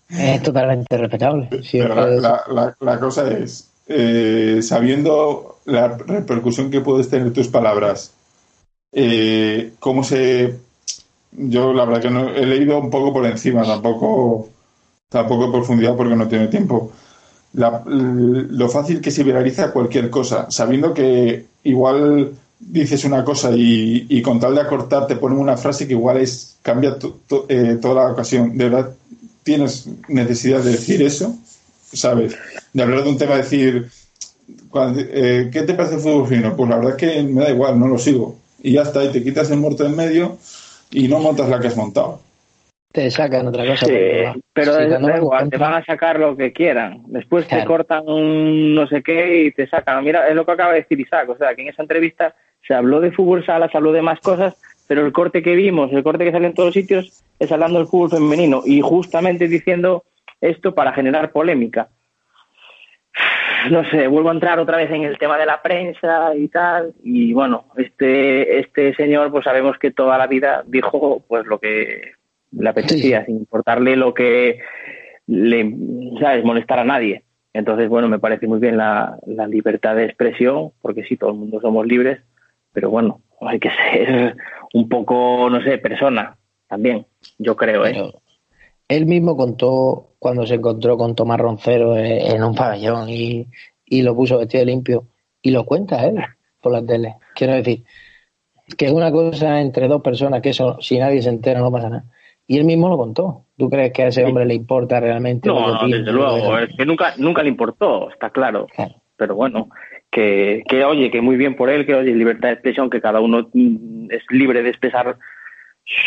Es totalmente respetable. Sí, Pero la, la, la, la cosa es, eh, sabiendo la repercusión que puedes tener tus palabras, eh, cómo se... Yo la verdad que no, he leído un poco por encima, tampoco, tampoco en profundidad porque no tiene tiempo. La, lo fácil que se viraliza cualquier cosa, sabiendo que igual dices una cosa y, con tal de acortar te ponen una frase que igual es cambia eh, toda la ocasión. De verdad, tienes necesidad de decir eso, ¿sabes? De hablar de un tema, decir, cuando, eh, ¿qué te parece el fútbol fino? Pues la verdad es que me da igual, no lo sigo. Y ya está, y te quitas el muerto en medio y no montas la que has montado. Te sacan otra cosa. Sí, pero, da igual, te van a sacar lo que quieran. Después claro. te cortan un no sé qué y te sacan. Mira, es lo que acaba de decir Isaac. O sea, que en esa entrevista se habló de fútbol sala, se habló de más cosas, pero el corte que vimos, el corte que sale en todos los sitios, es hablando del fútbol femenino y justamente diciendo esto para generar polémica. No sé, vuelvo a entrar otra vez en el tema de la prensa y tal, y bueno, este, este señor, pues sabemos que toda la vida dijo pues lo que le apetecía, sin importarle lo que le, ¿sabes?, molestar a nadie. Entonces, bueno, me parece muy bien la, la libertad de expresión, porque sí, todo el mundo somos libres, pero bueno, hay que ser un poco, no sé, persona también, yo creo, ¿eh? Pero él mismo contó cuando se encontró con Tomás Roncero en un pabellón y, y lo puso vestido limpio, y lo cuenta él por la tele. Quiero decir, que es una cosa entre dos personas, que eso, si nadie se entera, no pasa nada. Y él mismo lo contó. ¿Tú crees que a ese hombre le importa realmente? No, no desde luego, es que nunca, nunca le importó, está claro. claro. Pero bueno, que, que oye, que muy bien por él, que oye, libertad de expresión, que cada uno es libre de expresar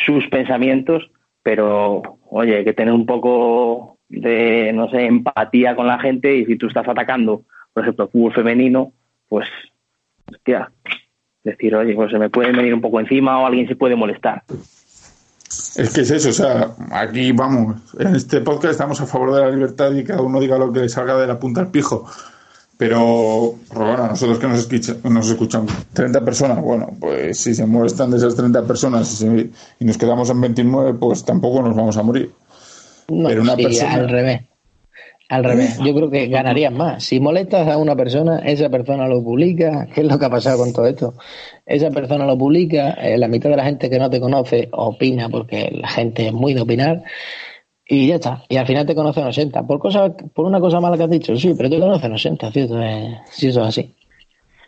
sus pensamientos, pero oye, hay que tener un poco de, no sé, empatía con la gente y si tú estás atacando, por ejemplo, el fútbol femenino, pues, hostia, decir, oye, pues se me puede venir un poco encima o alguien se puede molestar. Es que es eso, o sea, aquí vamos, en este podcast estamos a favor de la libertad y cada uno diga lo que le salga de la punta al pijo. Pero, bueno, nosotros que nos, escucha, nos escuchan 30 personas, bueno, pues si se molestan de esas 30 personas y, se, y nos quedamos en 29, pues tampoco nos vamos a morir. No, Pero una sí, persona... al revés. Al revés, yo creo que ganarías más. Si molestas a una persona, esa persona lo publica. ¿Qué es lo que ha pasado con todo esto? Esa persona lo publica, eh, la mitad de la gente que no te conoce opina, porque la gente es muy de opinar, y ya está. Y al final te conocen 80. Por, cosa, por una cosa mala que has dicho, sí, pero te conocen 80, ¿cierto? Eh, si eso es así.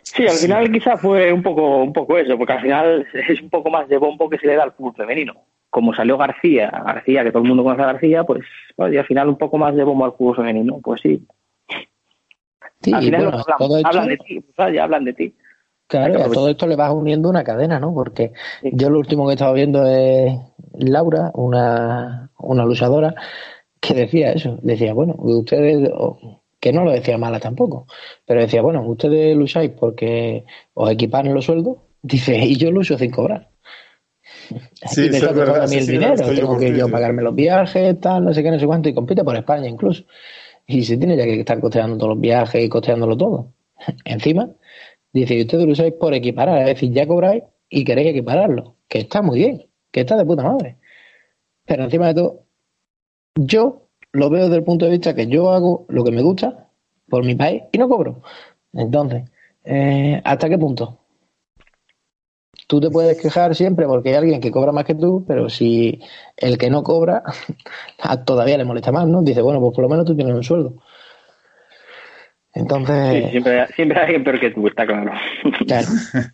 Sí, al final quizá fue un poco, un poco eso, porque al final es un poco más de bombo que se le da al fútbol femenino. Como salió García, García, que todo el mundo conoce a García, pues oye, al final un poco más de bombo al fútbol femenino, pues sí. sí al final bueno, hablan, hecho, hablan, de ti, pues, ya hablan de ti. Claro, a todo esto le vas uniendo una cadena, ¿no? Porque sí. yo lo último que he estado viendo es Laura, una, una luchadora, que decía eso. Decía, bueno, ustedes, que no lo decía mala tampoco, pero decía, bueno, ustedes lucháis porque os equipan los sueldos, dice, y yo lucho sin cobrar. Sí, y me todo a mí el dinero, tengo que yo pagarme los viajes, tal, no sé qué, no sé cuánto, y compite por España incluso. y se tiene ya que estar costeando todos los viajes y costeándolo todo. Encima, dice, y ustedes lo usáis por equiparar, es decir, ya cobráis y queréis equipararlo, que está muy bien, que está de puta madre. Pero encima de todo, yo lo veo desde el punto de vista que yo hago lo que me gusta por mi país y no cobro. Entonces, eh, ¿hasta qué punto? Tú te puedes quejar siempre porque hay alguien que cobra más que tú, pero si el que no cobra todavía le molesta más, ¿no? Dice, bueno, pues por lo menos tú tienes un sueldo. Entonces. Sí, siempre, siempre hay alguien peor que tú, está claro. Claro.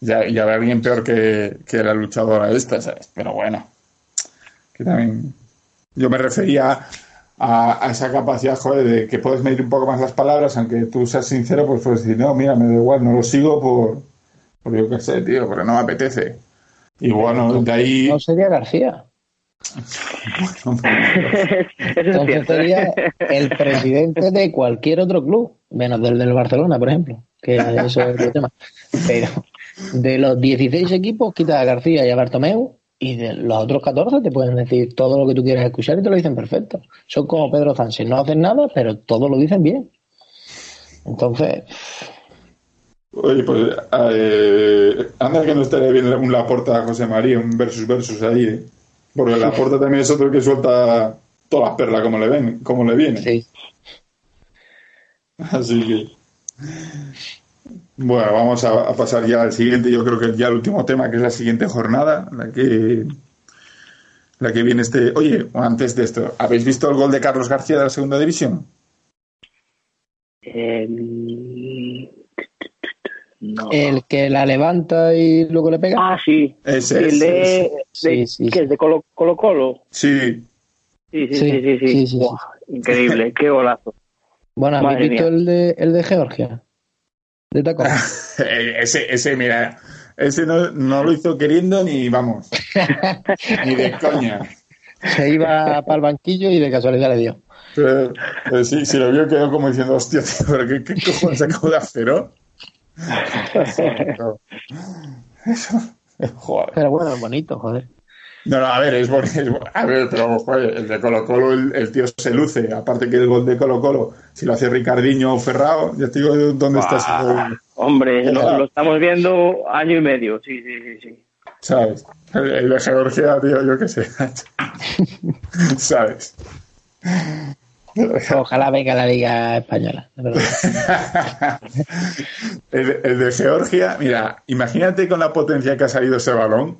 ya, ya hay alguien peor que, que la luchadora esta, ¿sabes? Pero bueno. Que también. Yo me refería a, esa capacidad, joder, de que puedes medir un poco más las palabras, aunque tú seas sincero, pues puedes decir, no, mira, me da igual, no lo sigo por, por yo qué sé, tío, porque no me apetece. Y bueno, de ahí. No sería García. Entonces sería el presidente de cualquier otro club, menos del del Barcelona, por ejemplo, que eso es el tema. Pero de los 16 equipos, quita a García y a Bartomeu, y de los otros 14 te pueden decir todo lo que tú quieras escuchar y te lo dicen perfecto. Son como Pedro Sánchez, no hacen nada, pero todo lo dicen bien. Entonces. Oye, pues eh, anda que no estaría viendo un Laporta a José María, un versus versus ahí, ¿eh? Porque la Laporta también es otro que suelta todas las perlas como le ven, como le viene. Sí. Así que. Bueno, vamos a, pasar ya al siguiente, yo creo que ya el último tema, que es la siguiente jornada, la que la que viene este. Oye, antes de esto, ¿habéis visto el gol de Carlos García de la segunda división? El que la levanta y luego le pega. Ah, sí. Ese, el de, sí, sí, ¿qué es de Colo Colo? Sí. Sí, sí, sí, sí. sí, increíble, qué golazo. Bueno, ¿habéis visto el de, el de Georgia? De taco. ese, ese, mira, ese no, no, lo hizo queriendo ni, vamos, ni de coña. Se iba para el banquillo y de casualidad le dio. Pero, sí, si lo vio quedó como diciendo, hostia, tío, pero qué, qué cojones acabo de hacer, ¿no? Eso, joder. Pero bueno, es bonito, joder. No, no, a ver, es bonito. A ver, pero joder, el de Colo Colo, el, tío se luce. Aparte que el gol de Colo Colo, si lo hace Ricardiño o Ferrao, ya te digo dónde está Hombre, lo, estamos viendo año y medio, sí, sí, sí. sí. ¿Sabes? El, de Georgia, tío, yo qué sé. ¿Sabes? Ojalá venga la Liga Española. el, el, de Georgia, mira, imagínate con la potencia que ha salido ese balón,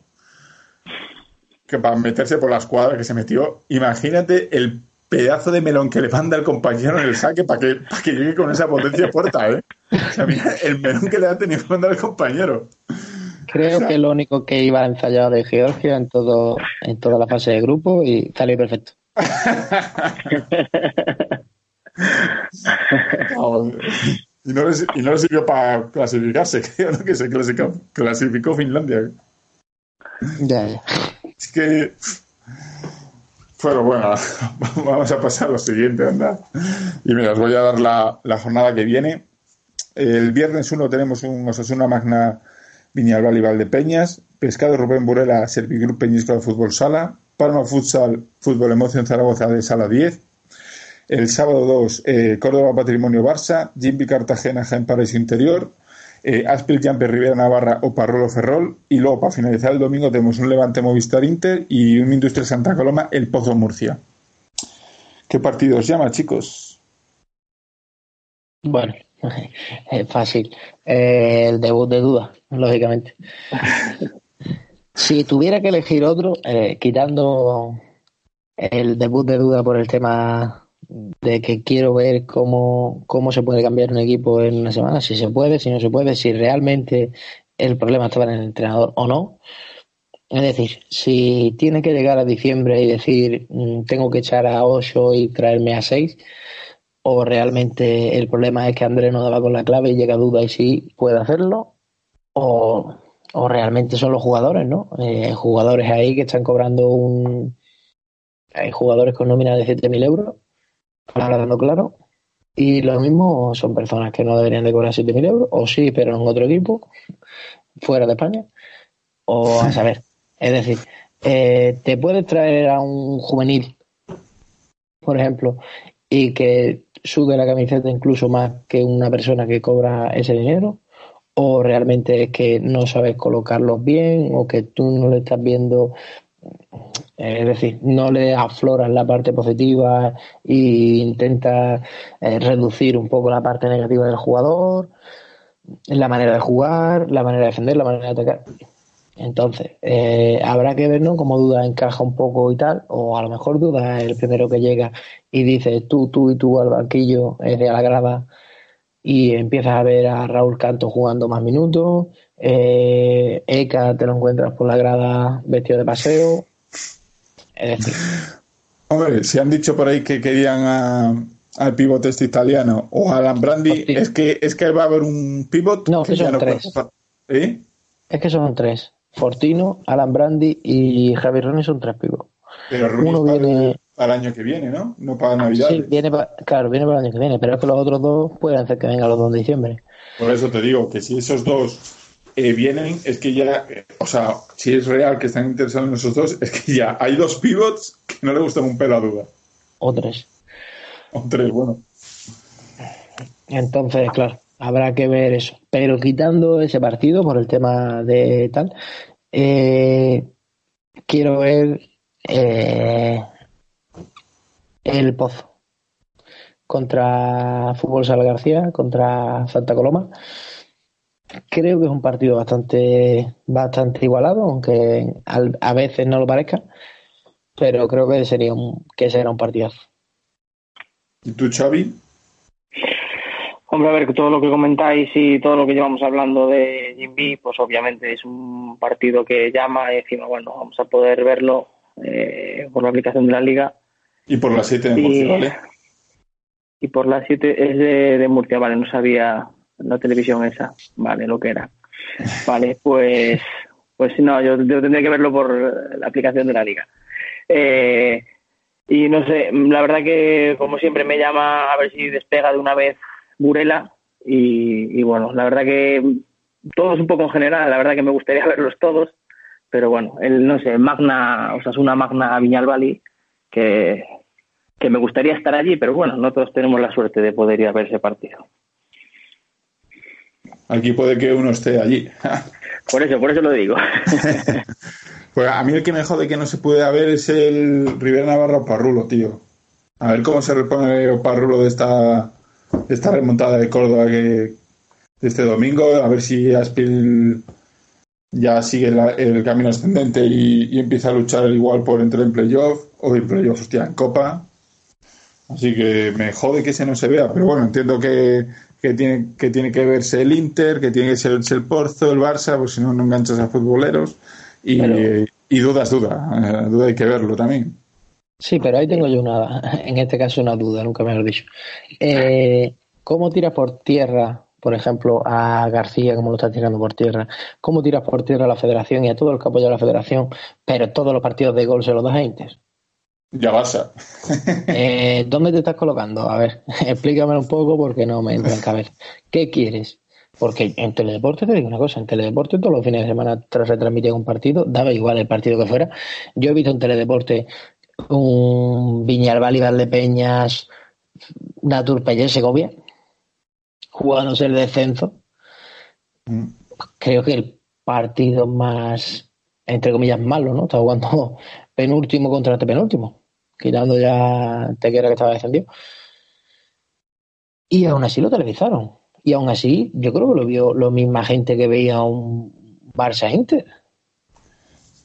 que para meterse por la escuadra que se metió, imagínate el pedazo de melón que le manda el compañero en el saque para que, para que llegue con esa potencia puerta, ¿eh? O sea, mira, el melón que le ha tenido que mandar el compañero. Creo que lo único que iba ensayado de Georgia en todo en toda la fase de grupo y salió perfecto. Y, no le, y, no le, sirvió para clasificarse, creo ¿no? que se clasificó, clasificó Finlandia. Ya, ya. Es que. Bueno, bueno, vamos a pasar a lo siguiente, anda. Y mira, os voy a dar la, la jornada que viene. El viernes 1 tenemos un Osasuna Magna Viñalbal y Peñas Pescado Rubén Burela, Servigroup Peñisco de Fútbol Sala, Palma Futsal, Fútbol Emoción Zaragoza de Sala 10. El sábado 2, eh, Córdoba Patrimonio Barça, Jimby Cartagena, Jaén Paraíso Interior, eh, Aspil Jamper Rivera Navarra o Parrolo Ferrol. Y luego, para finalizar el domingo, tenemos un Levante Movistar Inter y un Industria Santa Coloma, el Pozo Murcia. ¿Qué partido os llama, chicos? Bueno, es fácil. Eh, el debut de duda, lógicamente. Si tuviera que elegir otro, eh, quitando el debut de duda por el tema de que quiero ver cómo, cómo se puede cambiar un equipo en una semana, si se puede, si no se puede, si realmente el problema estaba en el entrenador o no. Es decir, si tiene que llegar a diciembre y decir mm, tengo que echar a 8 y traerme a 6, o realmente el problema es que Andrés no daba con la clave y llega duda y sí puede hacerlo, o o realmente son los jugadores, ¿no? Eh, jugadores ahí que están cobrando un. Hay jugadores con nómina de 7.000 euros, hablando claro, y lo mismo son personas que no deberían de cobrar 7.000 euros, o sí, pero en otro equipo, fuera de España, o a saber. Es decir, eh, te puedes traer a un juvenil por ejemplo, y que sube la camiseta incluso más que una persona que cobra ese dinero? ¿O realmente es que no sabes colocarlos bien o que tú no le estás viendo eh, es decir, no le afloras la parte positiva e intenta eh, reducir un poco la parte negativa del jugador, la manera de jugar, la manera de defender, la manera de atacar. Entonces, eh, habrá que ver ¿no? cómo Duda encaja un poco y tal, o a lo mejor Duda el primero que llega y dice tú, tú y tú al banquillo, es de la grada, y empiezas a ver a Raúl Canto jugando más minutos, eh, Eka te lo encuentras por la grada vestido de paseo. Es decir. Hombre, si han dicho por ahí que querían al pivote este italiano o a Alan Brandi, es que, es que va a haber un pivot. No, que son tres. ¿Eh? Es que son tres. Fortino, Alan Brandi y Javier Ronnie son tres pivots. Pero Uno viene el año que viene, ¿no? No para Navidad. Sí, viene claro, viene para el año que viene, pero es que los otros dos pueden hacer que vengan los dos de diciembre. Por eso te digo que si esos dos eh, vienen, es que ya, o sea, si es real que están interesados en esos dos, es que ya hay dos pivots que no le gustan un pelo a duda. O tres. O tres, bueno. Entonces, claro, habrá que ver eso. Pero quitando ese partido por el tema de tal, eh, quiero ver eh, el Pozo contra Fútbol Sala García, contra Santa Coloma. Creo que es un partido bastante, bastante igualado, aunque a veces no lo parezca, pero creo que sería un, que será un partidazo. ¿Y tú, Xavi? Hombre, a ver, todo lo que comentáis y todo lo que llevamos hablando de Jimmy, pues obviamente es un partido que llama y encima, bueno, vamos a poder verlo eh, por la aplicación de la liga. Y por las 7 de Murcia, ¿vale? Y por las 7 es de, Murcia, vale, no sabía la televisión esa, vale, lo que era. Vale, pues, pues no, yo, tendría que verlo por la aplicación de la liga. Eh, y no sé, la verdad que como siempre me llama a ver si despega de una vez Burela y, y bueno, la verdad que todos un poco en general, la verdad que me gustaría verlos todos, pero bueno, el, no sé, Magna, o sea, es una Magna Viñalbali que, que me gustaría estar allí, pero bueno, no todos tenemos la suerte de poder ir a ver ese partido. Aquí puede que uno esté allí. por eso, por eso lo digo. pues a mí el que me jode que no se puede ver es el Rivera Navarra Parrulo, tío. A ver cómo se repone el Parrulo de esta, esta remontada de Córdoba que, de este domingo, a ver si Aspil ya sigue el camino ascendente y, empieza a luchar igual por entrar en playoff o en playoff, hostia, en Copa. Así que me jode que ese no se vea, pero bueno, entiendo que, tiene, que tiene que verse el Inter, que tiene que ser el Porzo, el Barça, pues si no, no enganchas a futboleros. Y, y dudas, duda, eh, duda hay que verlo también. Sí, pero ahí tengo yo una, en este caso una duda, nunca me lo he dicho. Eh, ¿Cómo tira por tierra por ejemplo, a García, como lo está tirando por tierra, cómo tiras por tierra a la federación y a todo el que apoya a la federación, pero todos los partidos de gol se los das a Inter. Ya basta. eh, ¿Dónde te estás colocando? A ver, explícame un poco porque no me entra en cabeza. ¿Qué quieres? Porque en Teledeporte te digo una cosa, en Teledeporte todos los fines de semana tras retransmitir un partido, daba igual el partido que fuera. Yo he visto en Teledeporte un Viñalbal y de Peñas, Natur Pellé Segovia, jugándose el descenso. Mm. Creo que el partido más, entre comillas, malo, ¿no? Está jugando penúltimo contra este penúltimo, quitando ya Tequera que estaba descendido. Y aún así lo televisaron. Y aún así, yo creo que lo vio la misma gente que veía un Barça Inter.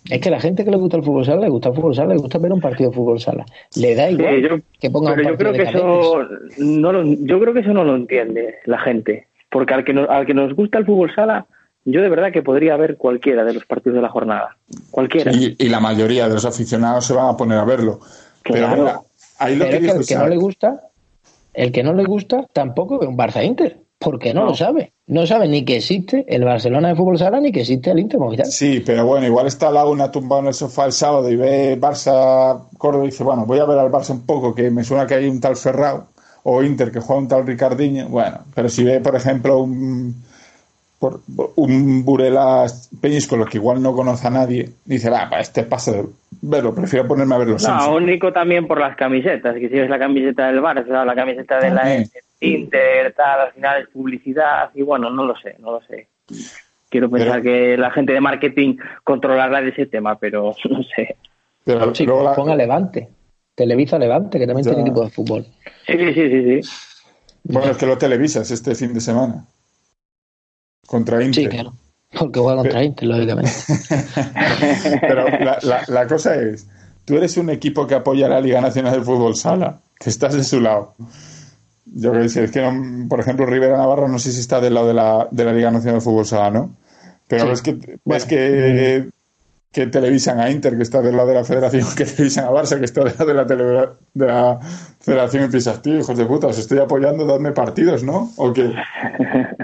Es que la gente que le gusta el fútbol sala, le gusta el fútbol sala, le gusta ver un partido de fútbol sala. Le da igual que ponga un yo creo que eso no lo, Yo creo que eso no lo entiende la gente. Porque al que, al que nos gusta el fútbol sala, yo de verdad que podría ver cualquiera de los partidos de la jornada. Cualquiera. y la mayoría de los aficionados se van a poner a verlo. Pero, ahí lo que, el que no le gusta, el que no le gusta, tampoco ve un Barça Inter porque no, lo sabe. No sabe ni que existe el Barcelona de fútbol sala ni que existe el Inter Movistar. Sí, pero bueno, igual está Laguna tumbado en el sofá el sábado y ve Barça Córdoba y dice, bueno, voy a ver al Barça un poco, que me suena que hay un tal Ferrao o Inter que juega un tal Ricardinho. Bueno, pero si ve, por ejemplo, un, por, un Burela Peñíscolo que igual no conoce a nadie, dice, va, para este paso de verlo, prefiero ponerme a verlo. No, único también por las camisetas, que si ves la camiseta del Barça, la camiseta de la Inter, tal, al final es publicidad, y bueno, no lo sé, no lo sé. Quiero pensar que la gente de marketing controlará de ese tema, pero no sé. Pero sí, ponga Levante. Televisa Levante, que también tiene equipo de fútbol. Sí, sí, sí, sí, sí. Bueno, es que lo televisas este fin de semana. Contra Inter. Sí, claro. Porque juega contra Inter, lógicamente. Pero la, cosa es, tú eres un equipo que apoya a la Liga Nacional de Fútbol Sala, que estás de su lado. Yo que sé, es que, por ejemplo, Rivera Navarro no sé si está del lado de la, de la Liga Nacional de Fútbol Sala, ¿no? Pero es que, es que que televisan a Inter, que está del lado de la federación, que televisan a Barça, que está del lado de la, tele, de la federación, y piensas, tío, hijos de puta, os estoy apoyando, dadme partidos, ¿no? ¿O qué?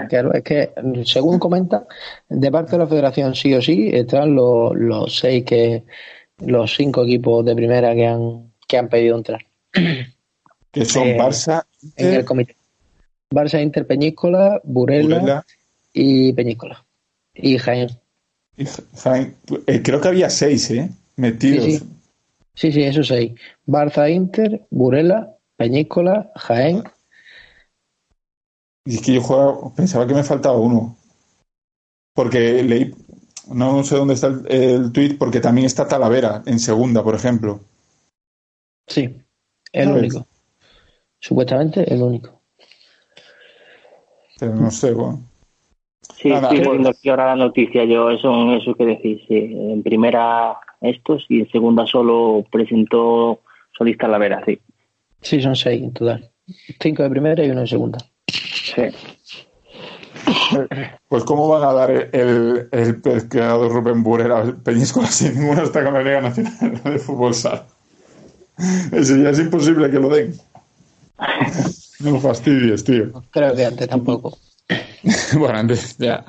Claro, es que, según comenta, de parte de la federación sí o sí, están los, los seis que, los cinco equipos de primera que han, que han pedido entrar. Que son eh, Barça, en el comité. Barça, Inter, Peñíscola, Burela, y Peñíscola. Y Jaén. Eh, creo que había seis, ¿eh? Metidos. Sí, sí, eso seis. Barça, Inter, Burela, Peñíscola, Jaén. Y es que yo jugaba, pensaba que me faltaba uno. Porque leí, no sé dónde está el, el tuit, porque también está Talavera en segunda, por ejemplo. Sí, el único. Supuestamente el único. Pero no sé, bueno. Sí, estoy viendo aquí ahora la noticia. Yo, eso, eso que decís. En primera estos y en segunda solo presentó Solista la Vera, sí. Sí, son seis en total. Cinco de primera y uno de segunda. Sí. Pues cómo van a dar el, el pescador Rubén Burera Peñíscola si ninguno está con la Liga Nacional de Fútbol Sal. Eso ya es imposible que lo den. No fastidies, tío. Creo que antes tampoco. bueno, antes ya,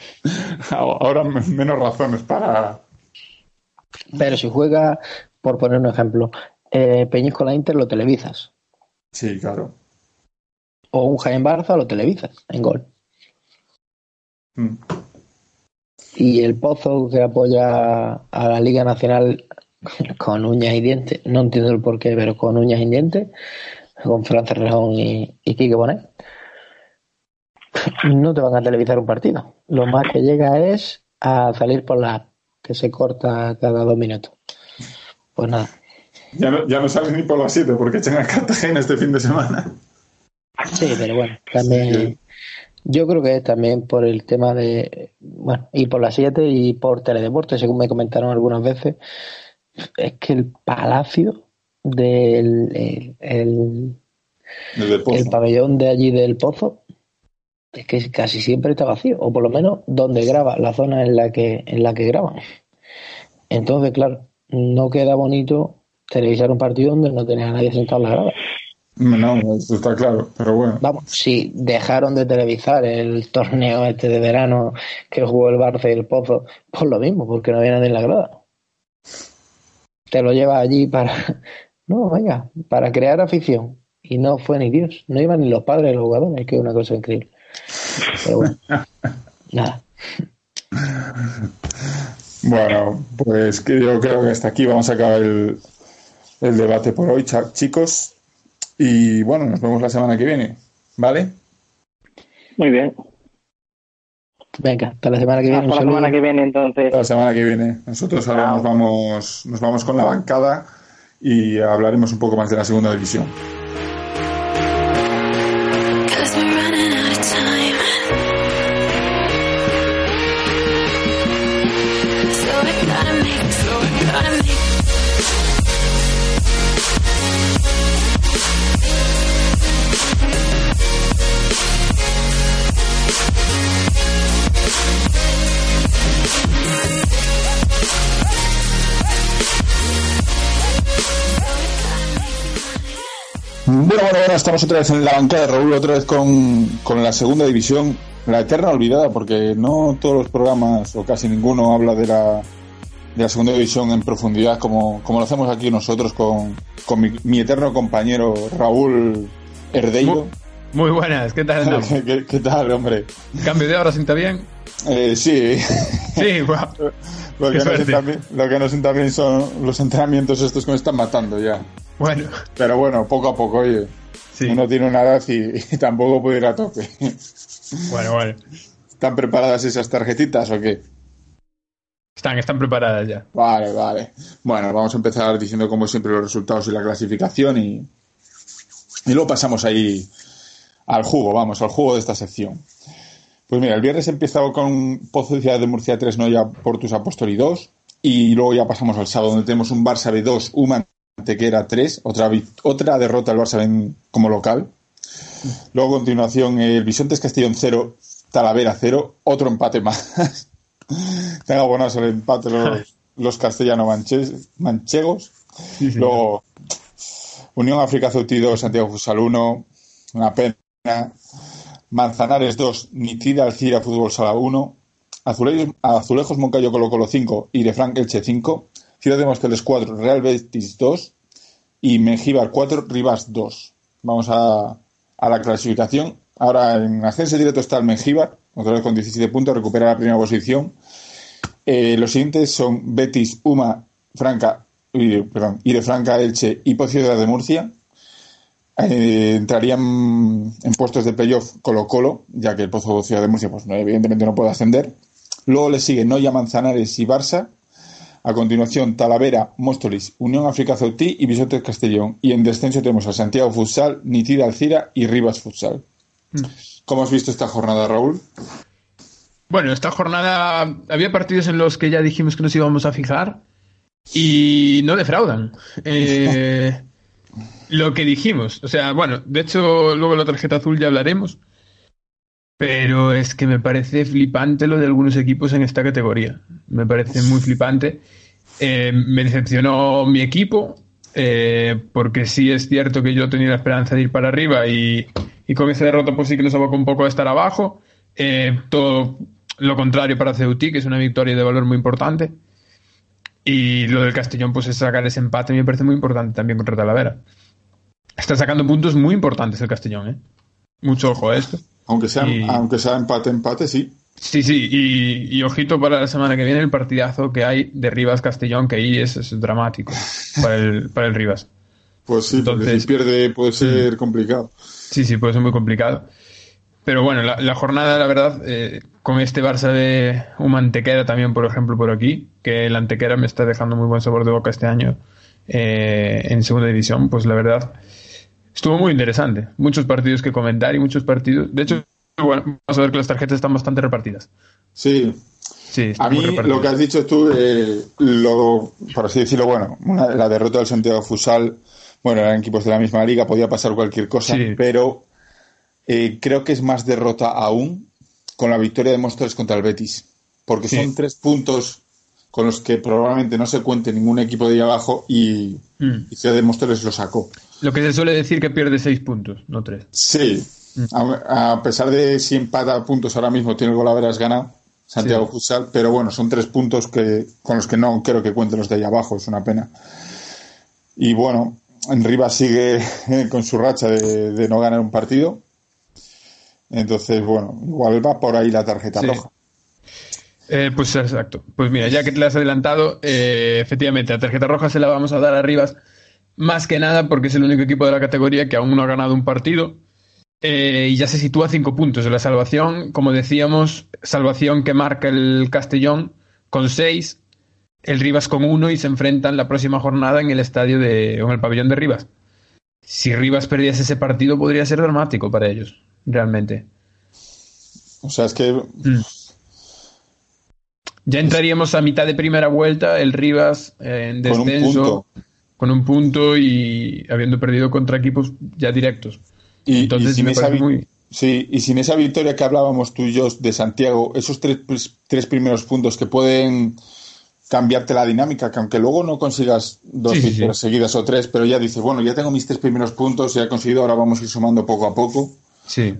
ahora menos razones para. Pero si juega, por poner un ejemplo, eh, Peñíscola Inter lo televisas. Sí, claro. O un Jaén Barça lo televisas en gol. Mm. Y el Pozo que apoya a la Liga Nacional con uñas y dientes, no entiendo el porqué, pero con uñas y dientes, con Fran Cerrejón y, y Quique Bonet no te van a televisar un partido. Lo más que llega es a salir por la que se corta cada dos minutos. Pues nada. Ya no, ya no salen ni por las 7 porque echan a Cartagena este fin de semana. Sí, pero bueno, también. Yo creo que es también por el tema de. Bueno, y por las 7 y por Teledeporte, según me comentaron algunas veces. Es que el palacio del. el, el pabellón de allí del Pozo es que casi siempre está vacío, o por lo menos donde graba, la zona en la que, en la que graban. Entonces, claro, no queda bonito televisar un partido donde no tenía a nadie sentado en la grada. No, eso está claro, pero bueno. Vamos, si dejaron de televisar el torneo este de verano que jugó el Barça y el Pozo, pues lo mismo, porque no había nadie en la grada. Te lo lleva allí para. No, venga, para crear afición. Y no fue ni Dios, no iban ni los padres de los jugadores, que es una cosa increíble. Pero bueno, nada. Bueno, pues que yo creo que hasta aquí vamos a acabar el, el debate por hoy, chicos. Y bueno, nos vemos la semana que viene, ¿vale? Muy bien. Venga, hasta la semana que viene. Hasta la semana que viene, entonces. Hasta la semana que viene. Nosotros ahora nos vamos, nos vamos con la bancada y hablaremos un poco más de la segunda división. Estamos otra vez en la bancada de Raúl, otra vez con, la segunda división, la eterna olvidada, porque no todos los programas, o casi ninguno, habla de la, de la segunda división en profundidad, como, como lo hacemos aquí nosotros con, con mi, eterno compañero Raúl Herdeiro. Muy buenas, ¿qué tal? ¿Qué, ¿Qué, tal, hombre? ¿Cambio de hora sienta bien? Eh, sí. Sí, lo, que no sienta bien, lo que no sienta bien son los entrenamientos estos que me están matando ya. Bueno. Pero bueno, poco a poco, oye. Sí. Uno tiene una edad y, y, tampoco puede ir a tope. Bueno, bueno. ¿Están preparadas esas tarjetitas o qué? Están, están preparadas ya. Vale, vale. Bueno, vamos a empezar diciendo como siempre los resultados y la clasificación y, y luego pasamos ahí al jugo, vamos, al jugo de esta sección. Pues mira, el viernes he empezado con Pozo Ciudad de Murcia 3, Noya, Portus Apóstoli 2 y luego ya pasamos al sábado donde tenemos un Barça B2, Human Antequera 3, otra, otra derrota del Barça B como local. Luego a continuación el Bisontes Castellón 0, Talavera 0, otro empate más. Tengo abonados el empate los, los castellano-manchegos. Sí, sí, Luego, Unión África Ceuti 2, Santiago Fusal 1, una pena. Manzanares 2, Nitida Alcira Fútbol Sala 1, Azulejos, Azulejos Moncayo Colo Colo 5 y de Frank Elche 5, Ciudad de Móstoles 4, Real Betis 2 y Mengíbar 4, Rivas 2. Vamos a, a la clasificación. Ahora en ascenso directo está el Mengíbar, otra vez con 17 puntos, recupera la primera posición. Eh, los siguientes son Betis, Uma, Franca, perdón, y de Franca, Elche y Ciudad de Murcia. Eh, entrarían en puestos de playoff Colo Colo, ya que el Pozo Ciudad de Murcia, pues evidentemente no puede ascender. Luego le siguen Noya, Manzanares y Barça. A continuación, Talavera, Móstoles, Unión África Ceutí y Bisotes Castellón. Y en descenso tenemos a Santiago Futsal, Nitida Alcira y Rivas Futsal. Mm. ¿Cómo has visto esta jornada, Raúl? Bueno, esta jornada había partidos en los que ya dijimos que nos íbamos a fijar y no defraudan. Eh, lo que dijimos, o sea, bueno, de hecho luego la tarjeta azul ya hablaremos, pero es que me parece flipante lo de algunos equipos en esta categoría. Me parece muy flipante. Eh, me decepcionó mi equipo, eh, porque sí es cierto que yo tenía la esperanza de ir para arriba y, con esa derrota pues sí que nos abocó un poco a estar abajo. Eh, todo lo contrario para Ceutí, que es una victoria de valor muy importante. Y lo del Castellón, pues es sacar ese empate, me parece muy importante también contra Talavera. Está sacando puntos muy importantes el Castellón, ¿eh? Mucho ojo a esto. Aunque sea, y... aunque sea empate, empate, sí. Sí, sí, y, y, ojito para la semana que viene el partidazo que hay de Rivas Castellón, que ahí es, es dramático para el, para el Rivas. Pues sí, Entonces, si pierde puede ser complicado. Sí, sí, puede ser muy complicado. Pero bueno, la, la jornada, la verdad, eh, con este Barça de un Antequera también, por ejemplo, por aquí, que el Antequera me está dejando muy buen sabor de boca este año eh, en segunda división, pues la verdad estuvo muy interesante. Muchos partidos que comentar y muchos partidos. De hecho, bueno, vamos a ver que las tarjetas están bastante repartidas. Sí. Sí, a mí lo que has dicho tú, eh, lo, por así decirlo, bueno, una, la derrota del Santiago Fusal, bueno, eran equipos de la misma liga, podía pasar cualquier cosa, sí. pero eh, creo que es más derrota aún con la victoria de Móstoles contra el Betis, porque sí. son tres puntos con los que probablemente no se cuente ningún equipo de ahí abajo y, mm. y Ciudad de Móstoles lo sacó. Lo que se suele decir que pierde seis puntos, no tres. Sí, a, a, pesar de si empata puntos ahora mismo tiene el gol haberás ganado Santiago sí. Futsal, pero bueno, son tres puntos que con los que no creo que cuenten los de ahí abajo, es una pena. Y bueno, en Rivas sigue con su racha de, de no ganar un partido entonces, bueno, igual va por ahí la tarjeta sí. roja. Eh, pues exacto. Pues mira, ya que te la has adelantado, eh, efectivamente, la tarjeta roja se la vamos a dar a Rivas más que nada porque es el único equipo de la categoría que aún no ha ganado un partido eh, y ya se sitúa a cinco puntos de la salvación. Como decíamos, salvación que marca el Castellón con seis, el Rivas con uno y se enfrentan la próxima jornada en el estadio de, en el pabellón de Rivas. Si Rivas perdiese ese partido podría ser dramático para ellos realmente. O sea, es que. Mm. Ya entraríamos a mitad de primera vuelta, el Rivas eh, en descenso, con un, con un, punto y habiendo perdido contra equipos ya directos. Y, Entonces, y sin me esa muy... Sí, y sin esa victoria que hablábamos tú y yo de Santiago, esos tres, tres primeros puntos que pueden cambiarte la dinámica, que aunque luego no consigas dos sí, victorias sí. seguidas o tres, pero ya dices, bueno, ya tengo mis tres primeros puntos, ya he conseguido, ahora vamos a ir sumando poco a poco. Sí.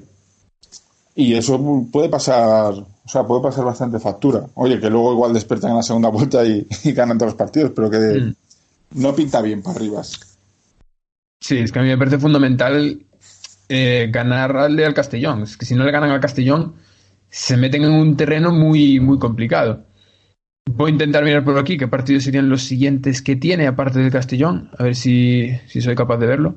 Y eso puede pasar, o sea, puede pasar bastante factura. Oye, que luego igual despertan en la segunda vuelta y, y ganan todos los partidos, pero que de, mm. No pinta bien para Rivas. Sí, es que a mí me parece fundamental eh, ganarle al Castellón. Es que si no le ganan al Castellón, se meten en un terreno muy, muy complicado. Voy a intentar mirar por aquí qué partidos serían los siguientes que tiene, aparte del Castellón, a ver si, si soy capaz de verlo.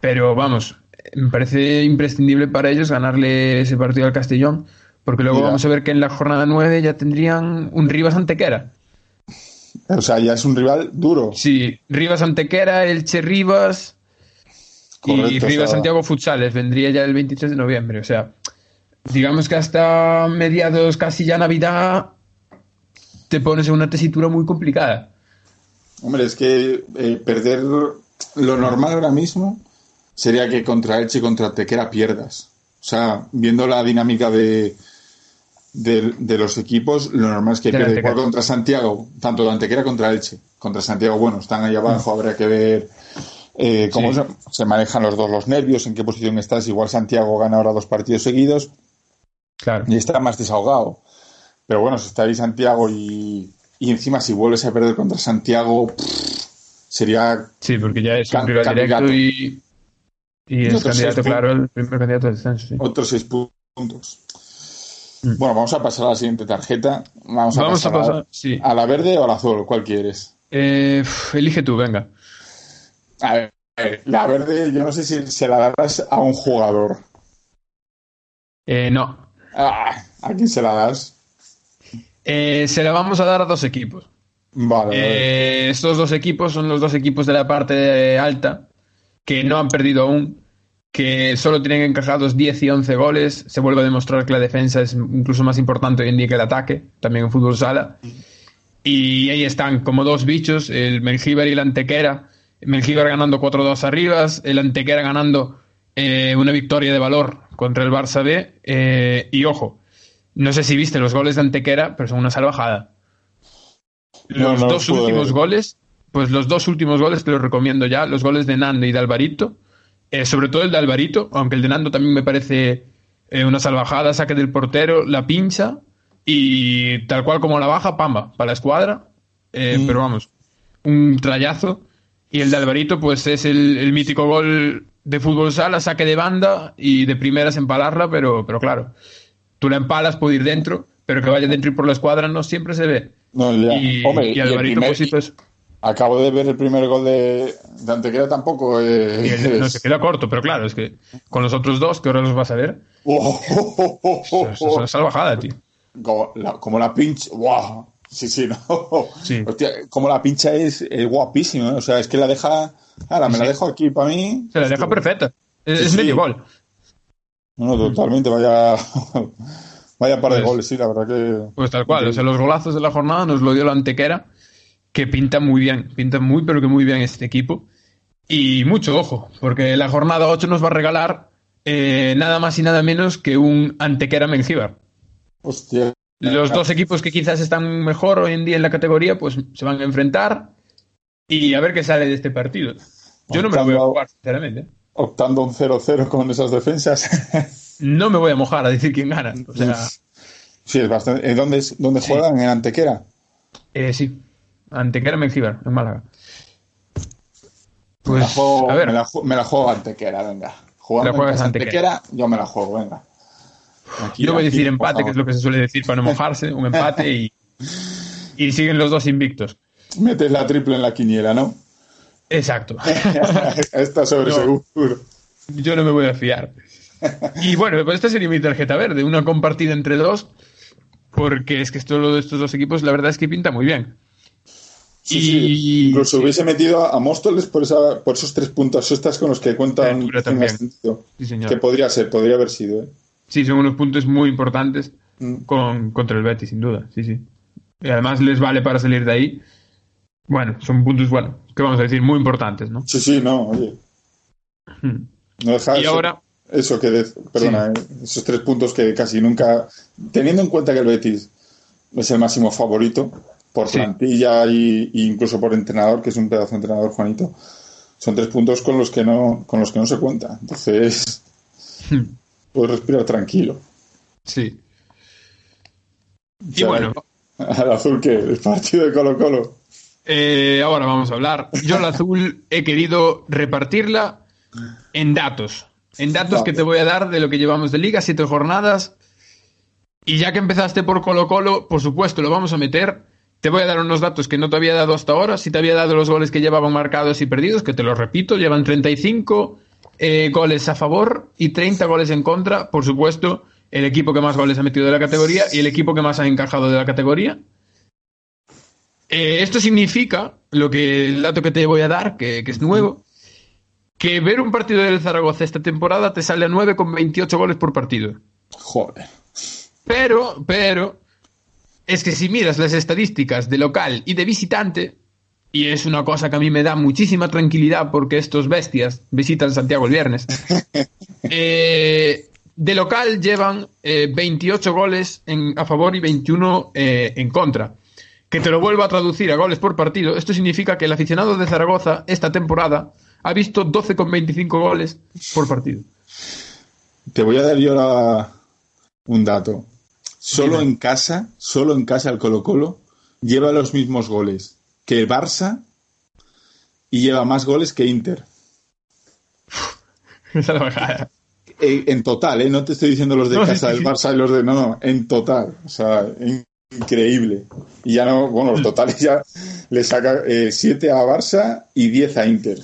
Pero vamos, me parece imprescindible para ellos ganarle ese partido al Castellón, porque luego Mira. vamos a ver que en la jornada 9 ya tendrían un Rivas Antequera. O sea, ya es un rival duro. Sí, Rivas Antequera, Elche Rivas y Rivas o sea- Santiago Futsales. Vendría ya el 23 de noviembre. O sea, digamos que hasta mediados casi ya Navidad te pones en una tesitura muy complicada. Hombre, es que eh, perder lo normal ahora mismo sería que contra Elche y contra Tequera pierdas. O sea, viendo la dinámica de, de, de los equipos, lo normal es que pierda igual contra Santiago, tanto de Antequera contra Elche. Contra Santiago, bueno, están ahí abajo, habrá que ver eh, cómo Mm. Sí. se, se manejan los dos los nervios, en qué posición estás. Igual Santiago gana ahora dos partidos seguidos Claro. y está más desahogado. Pero bueno, si está ahí Santiago y, y encima si vuelves a perder contra Santiago, pff, sería Sí, porque ya es un Can- rival candidato. directo y, y Y es candidato, claro, el primer candidato al descenso. sí. otros seis puntos. Mm. Bueno, vamos a pasar a la siguiente tarjeta. Vamos a Vamos a pasar, sí. a la verde o a la azul, ¿cuál quieres? Eh, elige tú, venga. A ver, la verde, yo no sé si se la darás a un jugador. Eh, no. Ah, ¿A quién se la das? Eh, se la vamos a dar a dos equipos. Vale, vale. Eh, estos dos equipos son los dos equipos de la parte alta que no han perdido aún, que solo tienen encajados 10 y 11 goles. Se vuelve a demostrar que la defensa es incluso más importante hoy en día que el ataque, también en fútbol sala. Y ahí están como dos bichos, el Mengíbar y el Antequera. Mengíbar ganando 4-2 arriba, el Antequera ganando eh, una victoria de valor contra el Barça B. Eh, y ojo, no sé si viste los goles de Antequera, pero son una salvajada. Los no dos últimos ver. goles, pues los dos últimos goles te los recomiendo ya, los goles de Nando y de Alvarito. Eh, sobre todo el de Alvarito, aunque el de Nando también me parece eh, una salvajada, saque del portero, la pincha y tal cual como la baja, pamba, para la escuadra. Eh, Mm. Pero vamos, un trayazo. Y el de Alvarito, pues es el, el mítico gol de fútbol sala, saque de banda y de primeras empalarla, pero, pero claro, tú la empalas, puede ir dentro, pero que vaya dentro y por la escuadra no siempre se ve. No. Y, Hombre, y y el Alvarito, primer- pues sí, pues, Acabo de ver el primer gol de, de Antequera tampoco. eh, y el- no es- se queda corto, pero claro, es que con los otros dos, que ahora los vas a ver, Oh, oh, oh, es una salvajada, tío. Como la, como la pincha. ¡Wow! Sí, sí, no. Sí. Hostia, como la pincha es, es guapísima. ¿eh? O sea, es que la deja. Ahora, me la dejo aquí para mí. Se la deja perfecta. Es, Sí, es medio gol. No, no, totalmente. Vaya. Vaya par de Pues- goles, sí, la verdad que. Pues tal cual, o sea, los golazos de la jornada nos lo dio la Antequera, que pinta muy bien, pinta muy, pero que muy bien este equipo. Y mucho ojo, porque la jornada 8 nos va a regalar eh, nada más y nada menos que un Antequera Mengíbar. Hostia. Los dos equipos que quizás están mejor hoy en día en la categoría, pues se van a enfrentar y a ver qué sale de este partido. Yo no me lo voy a jugar, sinceramente. Optando un 0-0 con esas defensas. No me voy a mojar a decir quién gana. O sea, sí, es bastante. ¿eh, ¿Dónde, es- dónde Sí. juegan? En Antequera. eh, sí, Antequera Mengíbar, en Málaga. me, la Pues, juego, a ver, me, la, ju- me la juego Antequera, venga. Jugando La juegas en a Antequera, yo me la juego, venga. Aquí- Yo voy a decir empate, que es lo que se suele decir para no mojarse, un empate y, y siguen los dos invictos. Metes la triple en la quiniela, ¿no? Exacto. Está sobre No. seguro. Yo no me voy a fiar. Y bueno, pues esta sería mi tarjeta verde, una compartida entre dos, porque es que esto lo de estos dos equipos, la verdad es que pinta muy bien. Sí, Y-. Incluso sí. hubiese metido a, Móstoles por, esa, por esos tres puntos extras con los que cuentan. Sí. Que podría ser, podría haber sido. ¿eh? Sí, son unos puntos muy importantes Mm. con, contra el Betis, sin duda. Sí, sí. Y además les vale para salir de ahí. Bueno, son puntos, bueno, que vamos a decir, muy importantes, ¿no? Sí, sí, no, oye. Hmm. No deja Y eso, ahora, eso que, de- perdona, eh, esos tres puntos que casi nunca, teniendo en cuenta que el Betis es el máximo favorito por Sí. plantilla y, y incluso por entrenador, que es un pedazo de entrenador, Juanito, son tres puntos con los que no, con los que no se cuenta. Entonces, Hmm. puedes respirar tranquilo. sí. O Y bueno, Al azul que el partido de Colo Colo. Eh, ahora vamos a hablar. Yo la azul he querido repartirla en datos. En datos que te voy a dar de lo que llevamos de liga, siete jornadas. Y ya que empezaste por Colo Colo, por supuesto, lo vamos a meter. Te voy a dar unos datos que no te había dado hasta ahora. Si te había dado los goles que llevaban marcados y perdidos, que te los repito, llevan 35 eh, goles a favor y 30 goles en contra. Por supuesto, el equipo que más goles ha metido de la categoría y el equipo que más ha encajado de la categoría. Eh, esto significa, lo que el dato que te voy a dar, que, que, es nuevo, que ver un partido del Zaragoza esta temporada te sale a 9 con 28 goles por partido. Joder. Pero, pero, es que si miras las estadísticas de local y de visitante, y es una cosa que a mí me da muchísima tranquilidad porque estos bestias visitan Santiago el viernes, eh, de local llevan eh, 28 goles en, a favor y 21 eh, en contra. Que te lo vuelvo a traducir a goles por partido, esto significa que el aficionado de Zaragoza esta temporada ha visto 12,25 goles por partido. Te voy a dar yo ahora un dato. Solo Dime. en casa, solo en casa el Colo Colo lleva los mismos goles que el Barça y lleva más goles que Inter. La bajada. En, total, ¿eh? no te estoy diciendo los de No, casa del sí. Barça y los de. No, no, en total. O sea, in- increíble. Y ya no, bueno, los totales ya le saca 7 a Barça y 10 a Inter.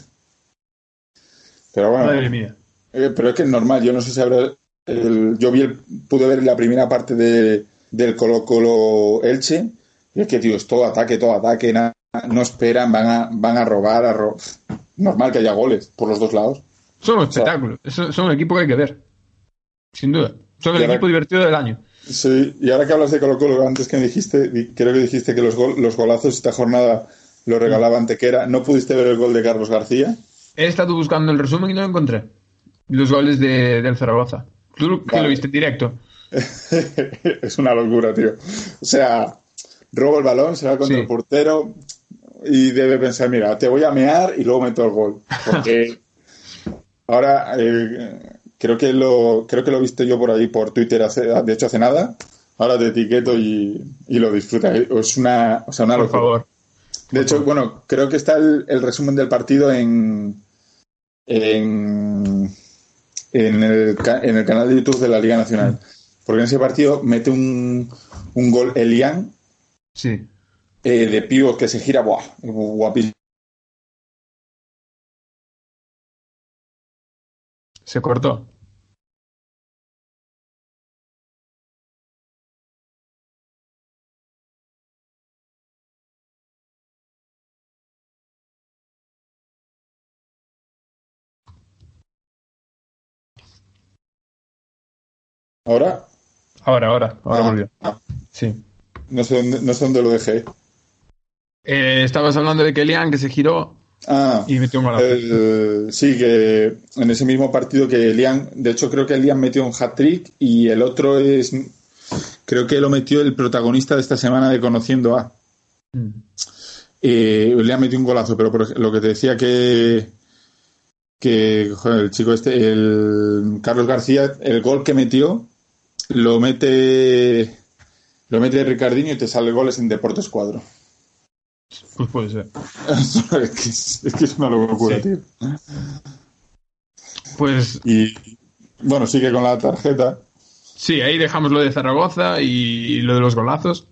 Pero bueno, Madre mía. eh, pero es que es normal. Yo no sé si habrá. El- yo vi el, pude ver la primera parte de, del Colo Colo Elche. Y es que, tío, es todo ataque, todo ataque. na- no esperan, van a, van a robar. A ro- Normal que haya goles por los dos lados. Son un espectáculo. Son, son un equipo que hay que ver. Sin duda. Son el ahora- equipo divertido del año. Sí, y ahora que hablas de Colo Colo, antes que me dijiste, di- creo que dijiste que los, gol- los golazos esta jornada lo regalaba Antequera. ¿No pudiste ver el gol de Carlos García? He estado buscando el resumen y no lo encontré. Los goles de, del Zaragoza. Tú lo- que Vale. lo viste en directo. es una locura, tío. O sea, roba el balón, se va contra Sí. el portero y debe pensar, mira, te voy a mear y luego meto el gol. Porque ahora eh, creo que lo creo que lo he visto yo por ahí por Twitter hace, de hecho hace nada. Ahora te etiqueto y, y lo disfruta. Es una, o sea, una Por locura. favor. De hecho, bueno, creo que está el, el resumen del partido en, en, en, el, en el canal de YouTube de la Liga Nacional. Porque en ese partido mete un, un gol Elian Sí. eh, de pívot que se gira, ¡buah! Guapísimo. Se cortó. Ahora, Ahora, ahora. Ahora Ah, volvió. ah, Sí. no, sé dónde, no sé dónde lo dejé. Eh, estabas hablando de Kelian que se giró Ah, y metió un golazo. el- sí, que en ese mismo partido que Elian, de hecho creo que Elian metió un hat-trick y el otro es, creo que lo metió el protagonista de esta semana de Conociendo a. Mm. Eh, le ha metido un golazo, pero por lo que te decía que, que joder, el chico este, el Carlos García, el gol que metió, lo mete lo mete Ricardinho y te sale goles en Deportes Cuadro. Pues puede ser. es, que es, una locura, Sí. tío. Pues Y bueno, sigue con la tarjeta. sí, ahí dejamos lo de Zaragoza y lo de los golazos.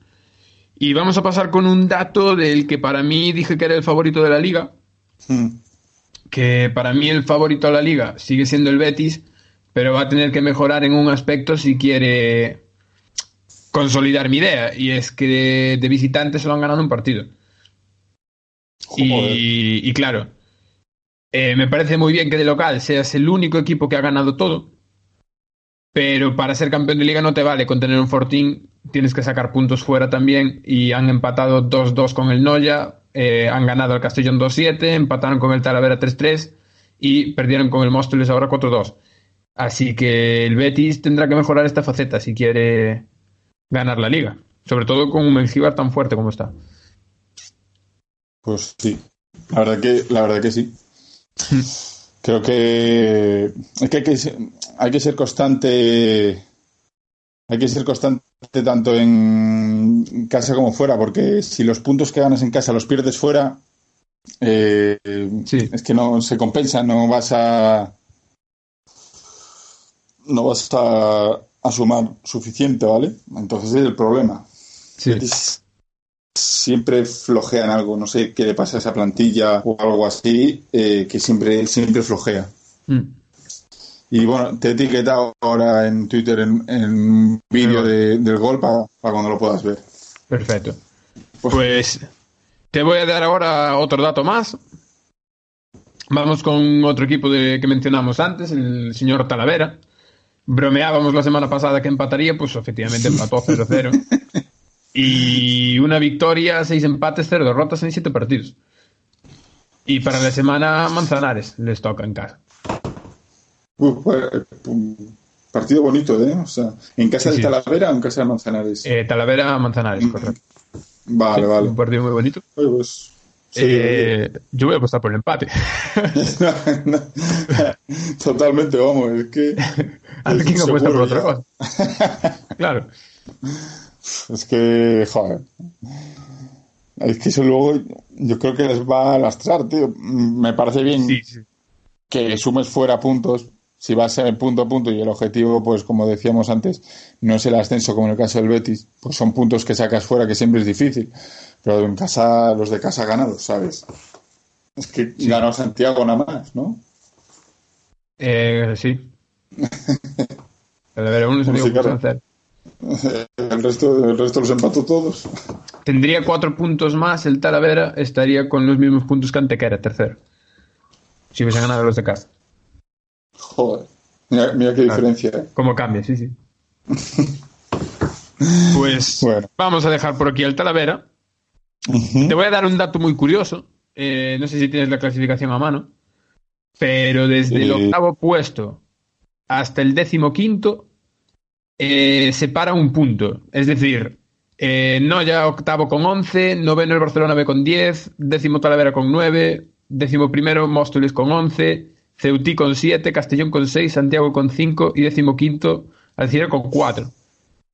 Y vamos a pasar con un dato del que para mí dije que era el favorito de la liga. Mm. que para mí el favorito de la liga sigue siendo el Betis, pero va a tener que mejorar en un aspecto si quiere consolidar mi idea, y es que de, de visitante se lo han ganado un partido. Y claro, eh, me parece muy bien que de local seas el único equipo que ha ganado todo, pero para ser campeón de liga no te vale con tener un fortín, tienes que sacar puntos fuera también, y han empatado 2-2 con el Noya, eh, han ganado al Castellón 2-7, empataron con el Talavera 3-3 y perdieron con el Móstoles ahora 4-2. Así que el Betis tendrá que mejorar esta faceta si quiere ganar la liga, sobre todo con un Mengíbar tan fuerte como está. Pues sí, la verdad que, la verdad que sí. Creo que es que hay que ser, hay que ser constante, hay que ser constante tanto en casa como fuera, porque si los puntos que ganas en casa los pierdes fuera, Eh, Sí. Es que no se compensa, no vas a. No vas a, a sumar suficiente, ¿vale? Entonces es el problema. Sí. Betis siempre flojean algo, no sé qué le pasa a esa plantilla o algo así, eh, que siempre, siempre flojea. Mm. Y bueno, te he etiquetado ahora en Twitter en, en un vídeo de- del gol para cuando lo puedas ver. Perfecto. Pues te voy a dar ahora otro dato más. Vamos con otro equipo de, que mencionamos antes, el señor Talavera. Bromeábamos la semana pasada que empataría, pues efectivamente empató 0-0. Y una victoria, seis empates, cero derrotas en siete partidos. Y para la semana Manzanares les toca en casa. Partido bonito, ¿eh? O sea, ¿en casa Sí, de sí. Talavera o en casa de Manzanares? Eh, Talavera Manzanares, correcto. vale, Sí, vale. Un partido muy bonito. Oye, pues, sí, Eh, yo voy a apostar por el empate. No, no. Totalmente, vamos, es que. A ver es quién apuesta por otra cosa. Claro. Es que, joder. Es que eso luego yo creo que les va a lastrar, tío. Me parece bien Sí, sí. que sumes fuera puntos. Si vas a punto a punto y el objetivo, pues como decíamos antes, no es el ascenso como en el caso del Betis, pues son puntos que sacas fuera que siempre es difícil. Pero en casa, los de casa ganados, ¿sabes? Es que ganó Santiago nada más, ¿no? Eh, sí. Santiago sí, claro. Puigdemont cero. El resto, el resto los empató todos. Tendría cuatro puntos más, el Talavera estaría con los mismos puntos que Antequera, tercero. Si hubiesen ganado los de casa. Joder. Mira, mira qué diferencia, ¿eh? ¿Cómo cambia? Sí, sí. Pues Bueno. vamos a dejar por aquí al Talavera. Te voy a dar un dato muy curioso. Eh, no sé si tienes la clasificación a mano. Pero desde el octavo puesto hasta el décimo quinto eh, separa un punto. Es decir, eh, Noya octavo con 11, noveno el Barcelona B con 10, décimo Talavera con 9, décimo primero Móstoles con 11, Ceutí con 7, Castellón con 6, Santiago con 5 y décimo quinto Alcira con 4.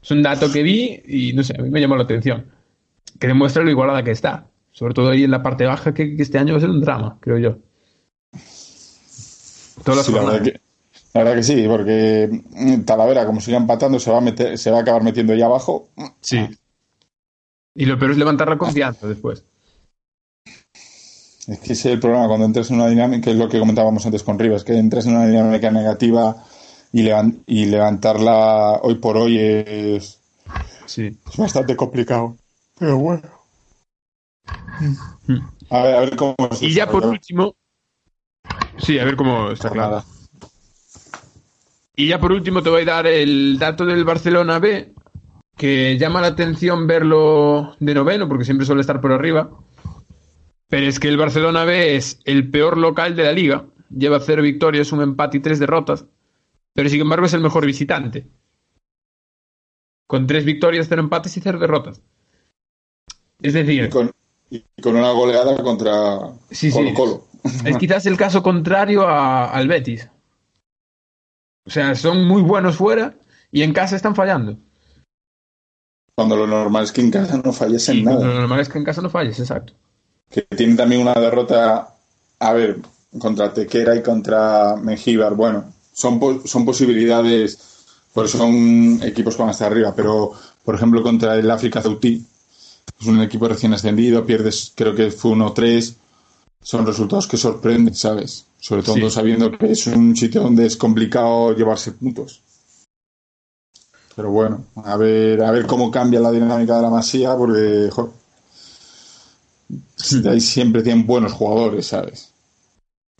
Es un dato que vi y no sé, a mí me llamó la atención. Que demuestra lo igualada que está. Sobre todo ahí en la parte baja, que, que este año va a ser un drama, creo yo. Todas las la, verdad que, la verdad que sí, porque mm, Talavera, como siga empatando, se va a meter, se va a acabar metiendo ahí abajo. Sí. Y lo peor es levantar la confianza después. Es que ese es el problema cuando entras en una dinámica, que es lo que comentábamos antes con Rivas, que entras en una dinámica negativa y, y levantarla hoy por hoy es, Sí. es bastante complicado. Pero bueno. A ver, a ver cómo se Y ya por último. Sí, a ver cómo está claro. Y ya por último te voy a dar el dato del Barcelona B, que llama la atención verlo de noveno, porque siempre suele estar por arriba. Pero es que el Barcelona B es el peor local de la liga. Lleva cero victorias, un empate y tres derrotas. Pero sin embargo es el mejor visitante. Con tres victorias, cero empates y cero derrotas. Es decir, Y con, y con una goleada contra Sí, sí. Colo Colo. Es quizás el caso contrario a- al Betis. O sea, son muy buenos fuera y en casa están fallando. Cuando lo normal es que en casa no fallasen Y nada. lo normal es que en casa no falles, exacto. que tienen también una derrota, a ver, contra Tequera y contra Mengíbar. Bueno, son, son posibilidades, por eso son equipos que van hasta arriba, pero por ejemplo contra el África Ceutí, es un equipo recién ascendido, pierdes, creo que fue 1-3, son resultados que sorprenden, ¿sabes? Sobre todo Sí. sabiendo que es un sitio donde es complicado llevarse puntos. Pero bueno, a ver, a ver cómo cambia la dinámica de la masía, porque jo, ahí siempre tienen buenos jugadores, ¿sabes?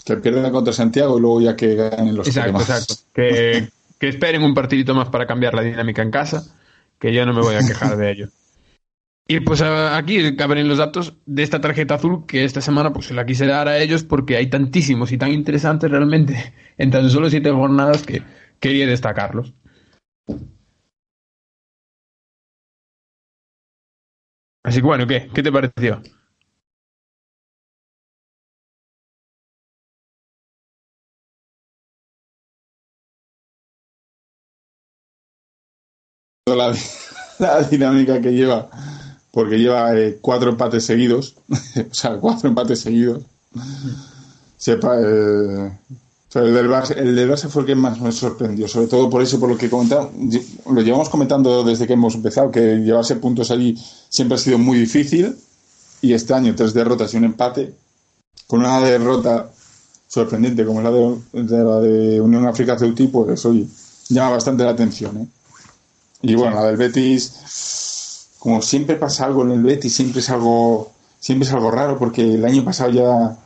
Que pierden contra Santiago y luego ya que ganen los Exacto, demás. exacto. Que, que esperen un partidito más para cambiar la dinámica en casa, que yo no me voy a quejar de ello. Y pues aquí caben los datos de esta tarjeta azul que esta semana pues se la quise dar a ellos porque hay tantísimos y tan interesantes realmente en tan solo siete jornadas que quería destacarlos. Así que bueno, ¿qué? ¿Qué te pareció? la, la dinámica que lleva porque lleva eh, cuatro empates seguidos, o sea, cuatro empates seguidos. Sepa, eh, el, del Barça, el del Barça fue el que más me sorprendió, sobre todo por eso, por lo que comentaba, lo llevamos comentando desde que hemos empezado, que llevarse puntos allí siempre ha sido muy difícil, y este año tres derrotas y un empate, con una derrota sorprendente como la de, la de Unión África Ceutí, pues oye, llama bastante la atención. ¿eh? Y bueno, la del Betis, como siempre pasa algo en el Betis, siempre es algo, siempre es algo raro, porque el año pasado ya,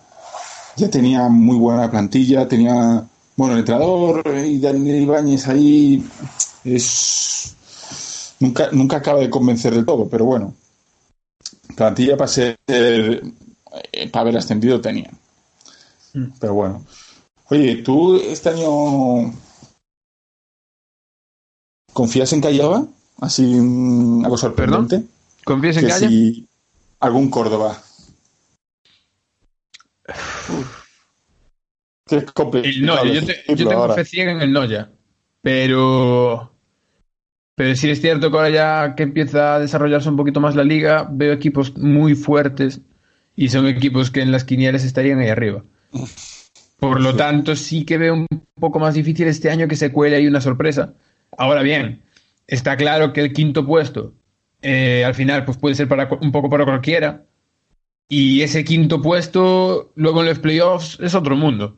ya tenía muy buena plantilla, tenía, bueno, el entrenador y Daniel Ibáñez ahí es nunca, nunca acaba de convencer del todo, pero bueno, plantilla para ser, eh, para haber ascendido tenía. Mm. Pero bueno. Oye, ¿tú este año confías en Callaba? Así mm, algo sorprendente. ¿Perdón? ¿Confías en Callaba? Si algún Córdoba. El Noya, yo, yo tengo fe ciega en el Noya, pero pero sí es cierto que ahora ya que empieza a desarrollarse un poquito más la liga, veo equipos muy fuertes y son equipos que en las quinielas estarían ahí arriba. Por lo tanto, sí que veo un poco más difícil este año que se cuele ahí una sorpresa. Ahora bien, está claro que el quinto puesto eh, al final pues puede ser para un poco para cualquiera. Y ese quinto puesto, luego en los playoffs, es otro mundo.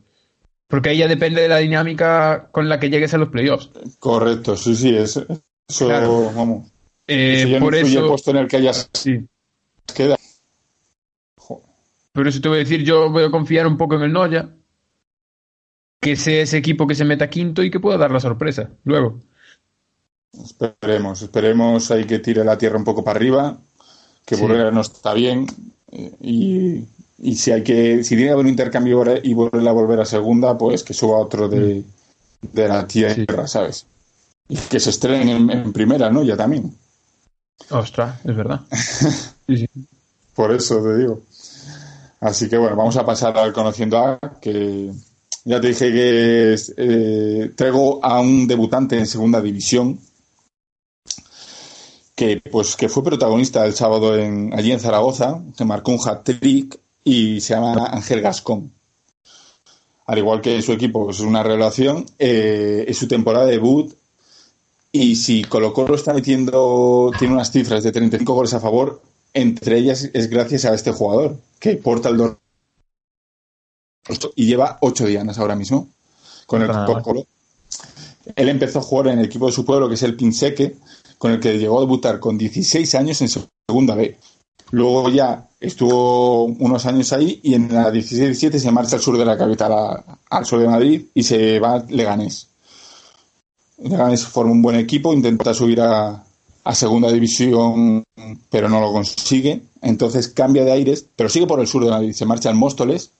Porque ahí ya depende de la dinámica con la que llegues a los playoffs. Correcto, sí, sí, es, eso, vamos. Eh, por eso. El puesto en el que hayas. Sí. Queda. Pero eso te voy a decir, yo voy a confiar un poco en el Noya. Que sea ese equipo que se meta quinto y que pueda dar la sorpresa luego. Esperemos, esperemos ahí que tire la tierra un poco para arriba, que sí. no está bien y, y, si hay que, si tiene que haber un intercambio y volver a volver a segunda, pues que suba otro de, mm. de la tierra, ¿sabes? Y que se estrenen en, primera, ¿no? Ya también. Ostras, es verdad. Por eso te digo. Así que bueno, vamos a pasar al Conociendo a, que ya te dije que eh, traigo a un debutante en segunda división que pues que fue protagonista el sábado en, allí en Zaragoza, que marcó un hat-trick y se llama Ángel Gascón. Al igual que su equipo, pues, es una relación, eh, es su temporada de debut y si Colo Colo está metiendo, tiene unas cifras de 35 goles a favor, entre ellas es gracias a este jugador, que porta el don y lleva ocho dianas ahora mismo con el Colo Colo. Él empezó a jugar en el equipo de su pueblo, que es el Pinseque, con el que llegó a debutar con 16 años en segunda B. Luego ya estuvo unos años ahí y en la 16-17 se marcha al sur de la capital, al sur de Madrid, y se va a Leganés. Leganés forma un buen equipo, intenta subir a, segunda división, pero no lo consigue. Entonces cambia de aires, pero sigue por el sur de Madrid. Se marcha al Móstoles.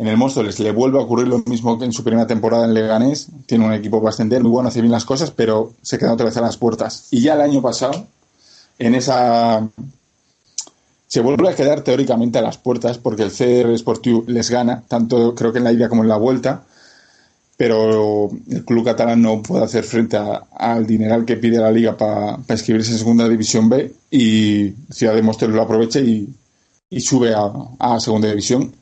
En el Móstoles le vuelve a ocurrir lo mismo que en su primera temporada en Leganés. Tiene un equipo bastante muy bueno, hace bien las cosas, pero se queda otra vez a las puertas. Y ya el año pasado, en esa. Se vuelve a quedar teóricamente a las puertas porque el CR Sportiu les gana, tanto creo que en la ida como en la vuelta pero el club catalán no puede hacer frente al dineral que pide la liga para inscribirse en segunda división B y Ciudad de Móstoles lo aprovecha y, sube a, segunda división.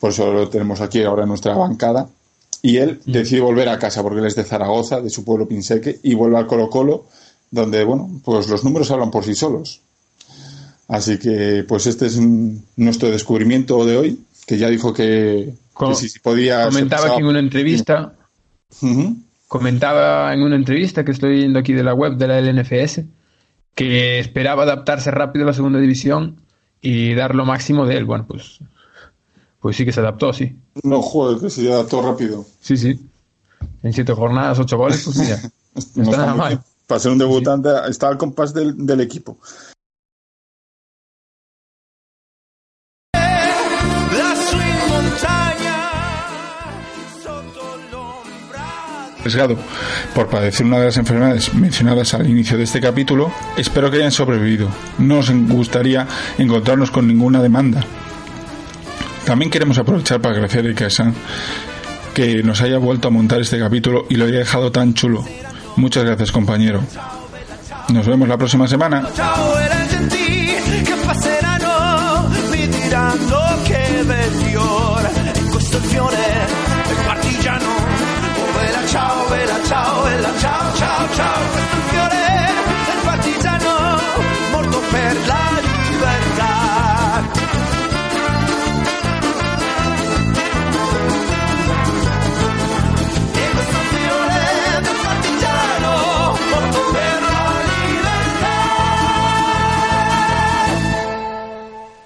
Por eso lo tenemos aquí ahora en nuestra bancada. Y él mm. decide volver a casa porque él es de Zaragoza, de su pueblo Pinseque, y vuelve al Colo Colo, donde, bueno, pues los números hablan por sí solos. Así que, pues este es nuestro descubrimiento de hoy, que ya dijo que comentaba aquí en una entrevista. Comentaba en una entrevista que estoy viendo aquí de la web de la LNFS que esperaba adaptarse rápido a la segunda división y dar lo máximo de él. Bueno, pues, pues sí que se adaptó, sí. No, joder, que se adaptó rápido. Sí, sí. En siete jornadas, ocho goles, pues mira. no, está nada mal. Para ser un debutante, está al compás del, del equipo. por padecer una de las enfermedades mencionadas al inicio de este capítulo, espero que hayan sobrevivido. No nos gustaría encontrarnos con ninguna demanda. También queremos aprovechar para agradecer a Ikesan que nos haya vuelto a montar este capítulo y lo haya dejado tan chulo. Muchas gracias compañero. Nos vemos la próxima semana.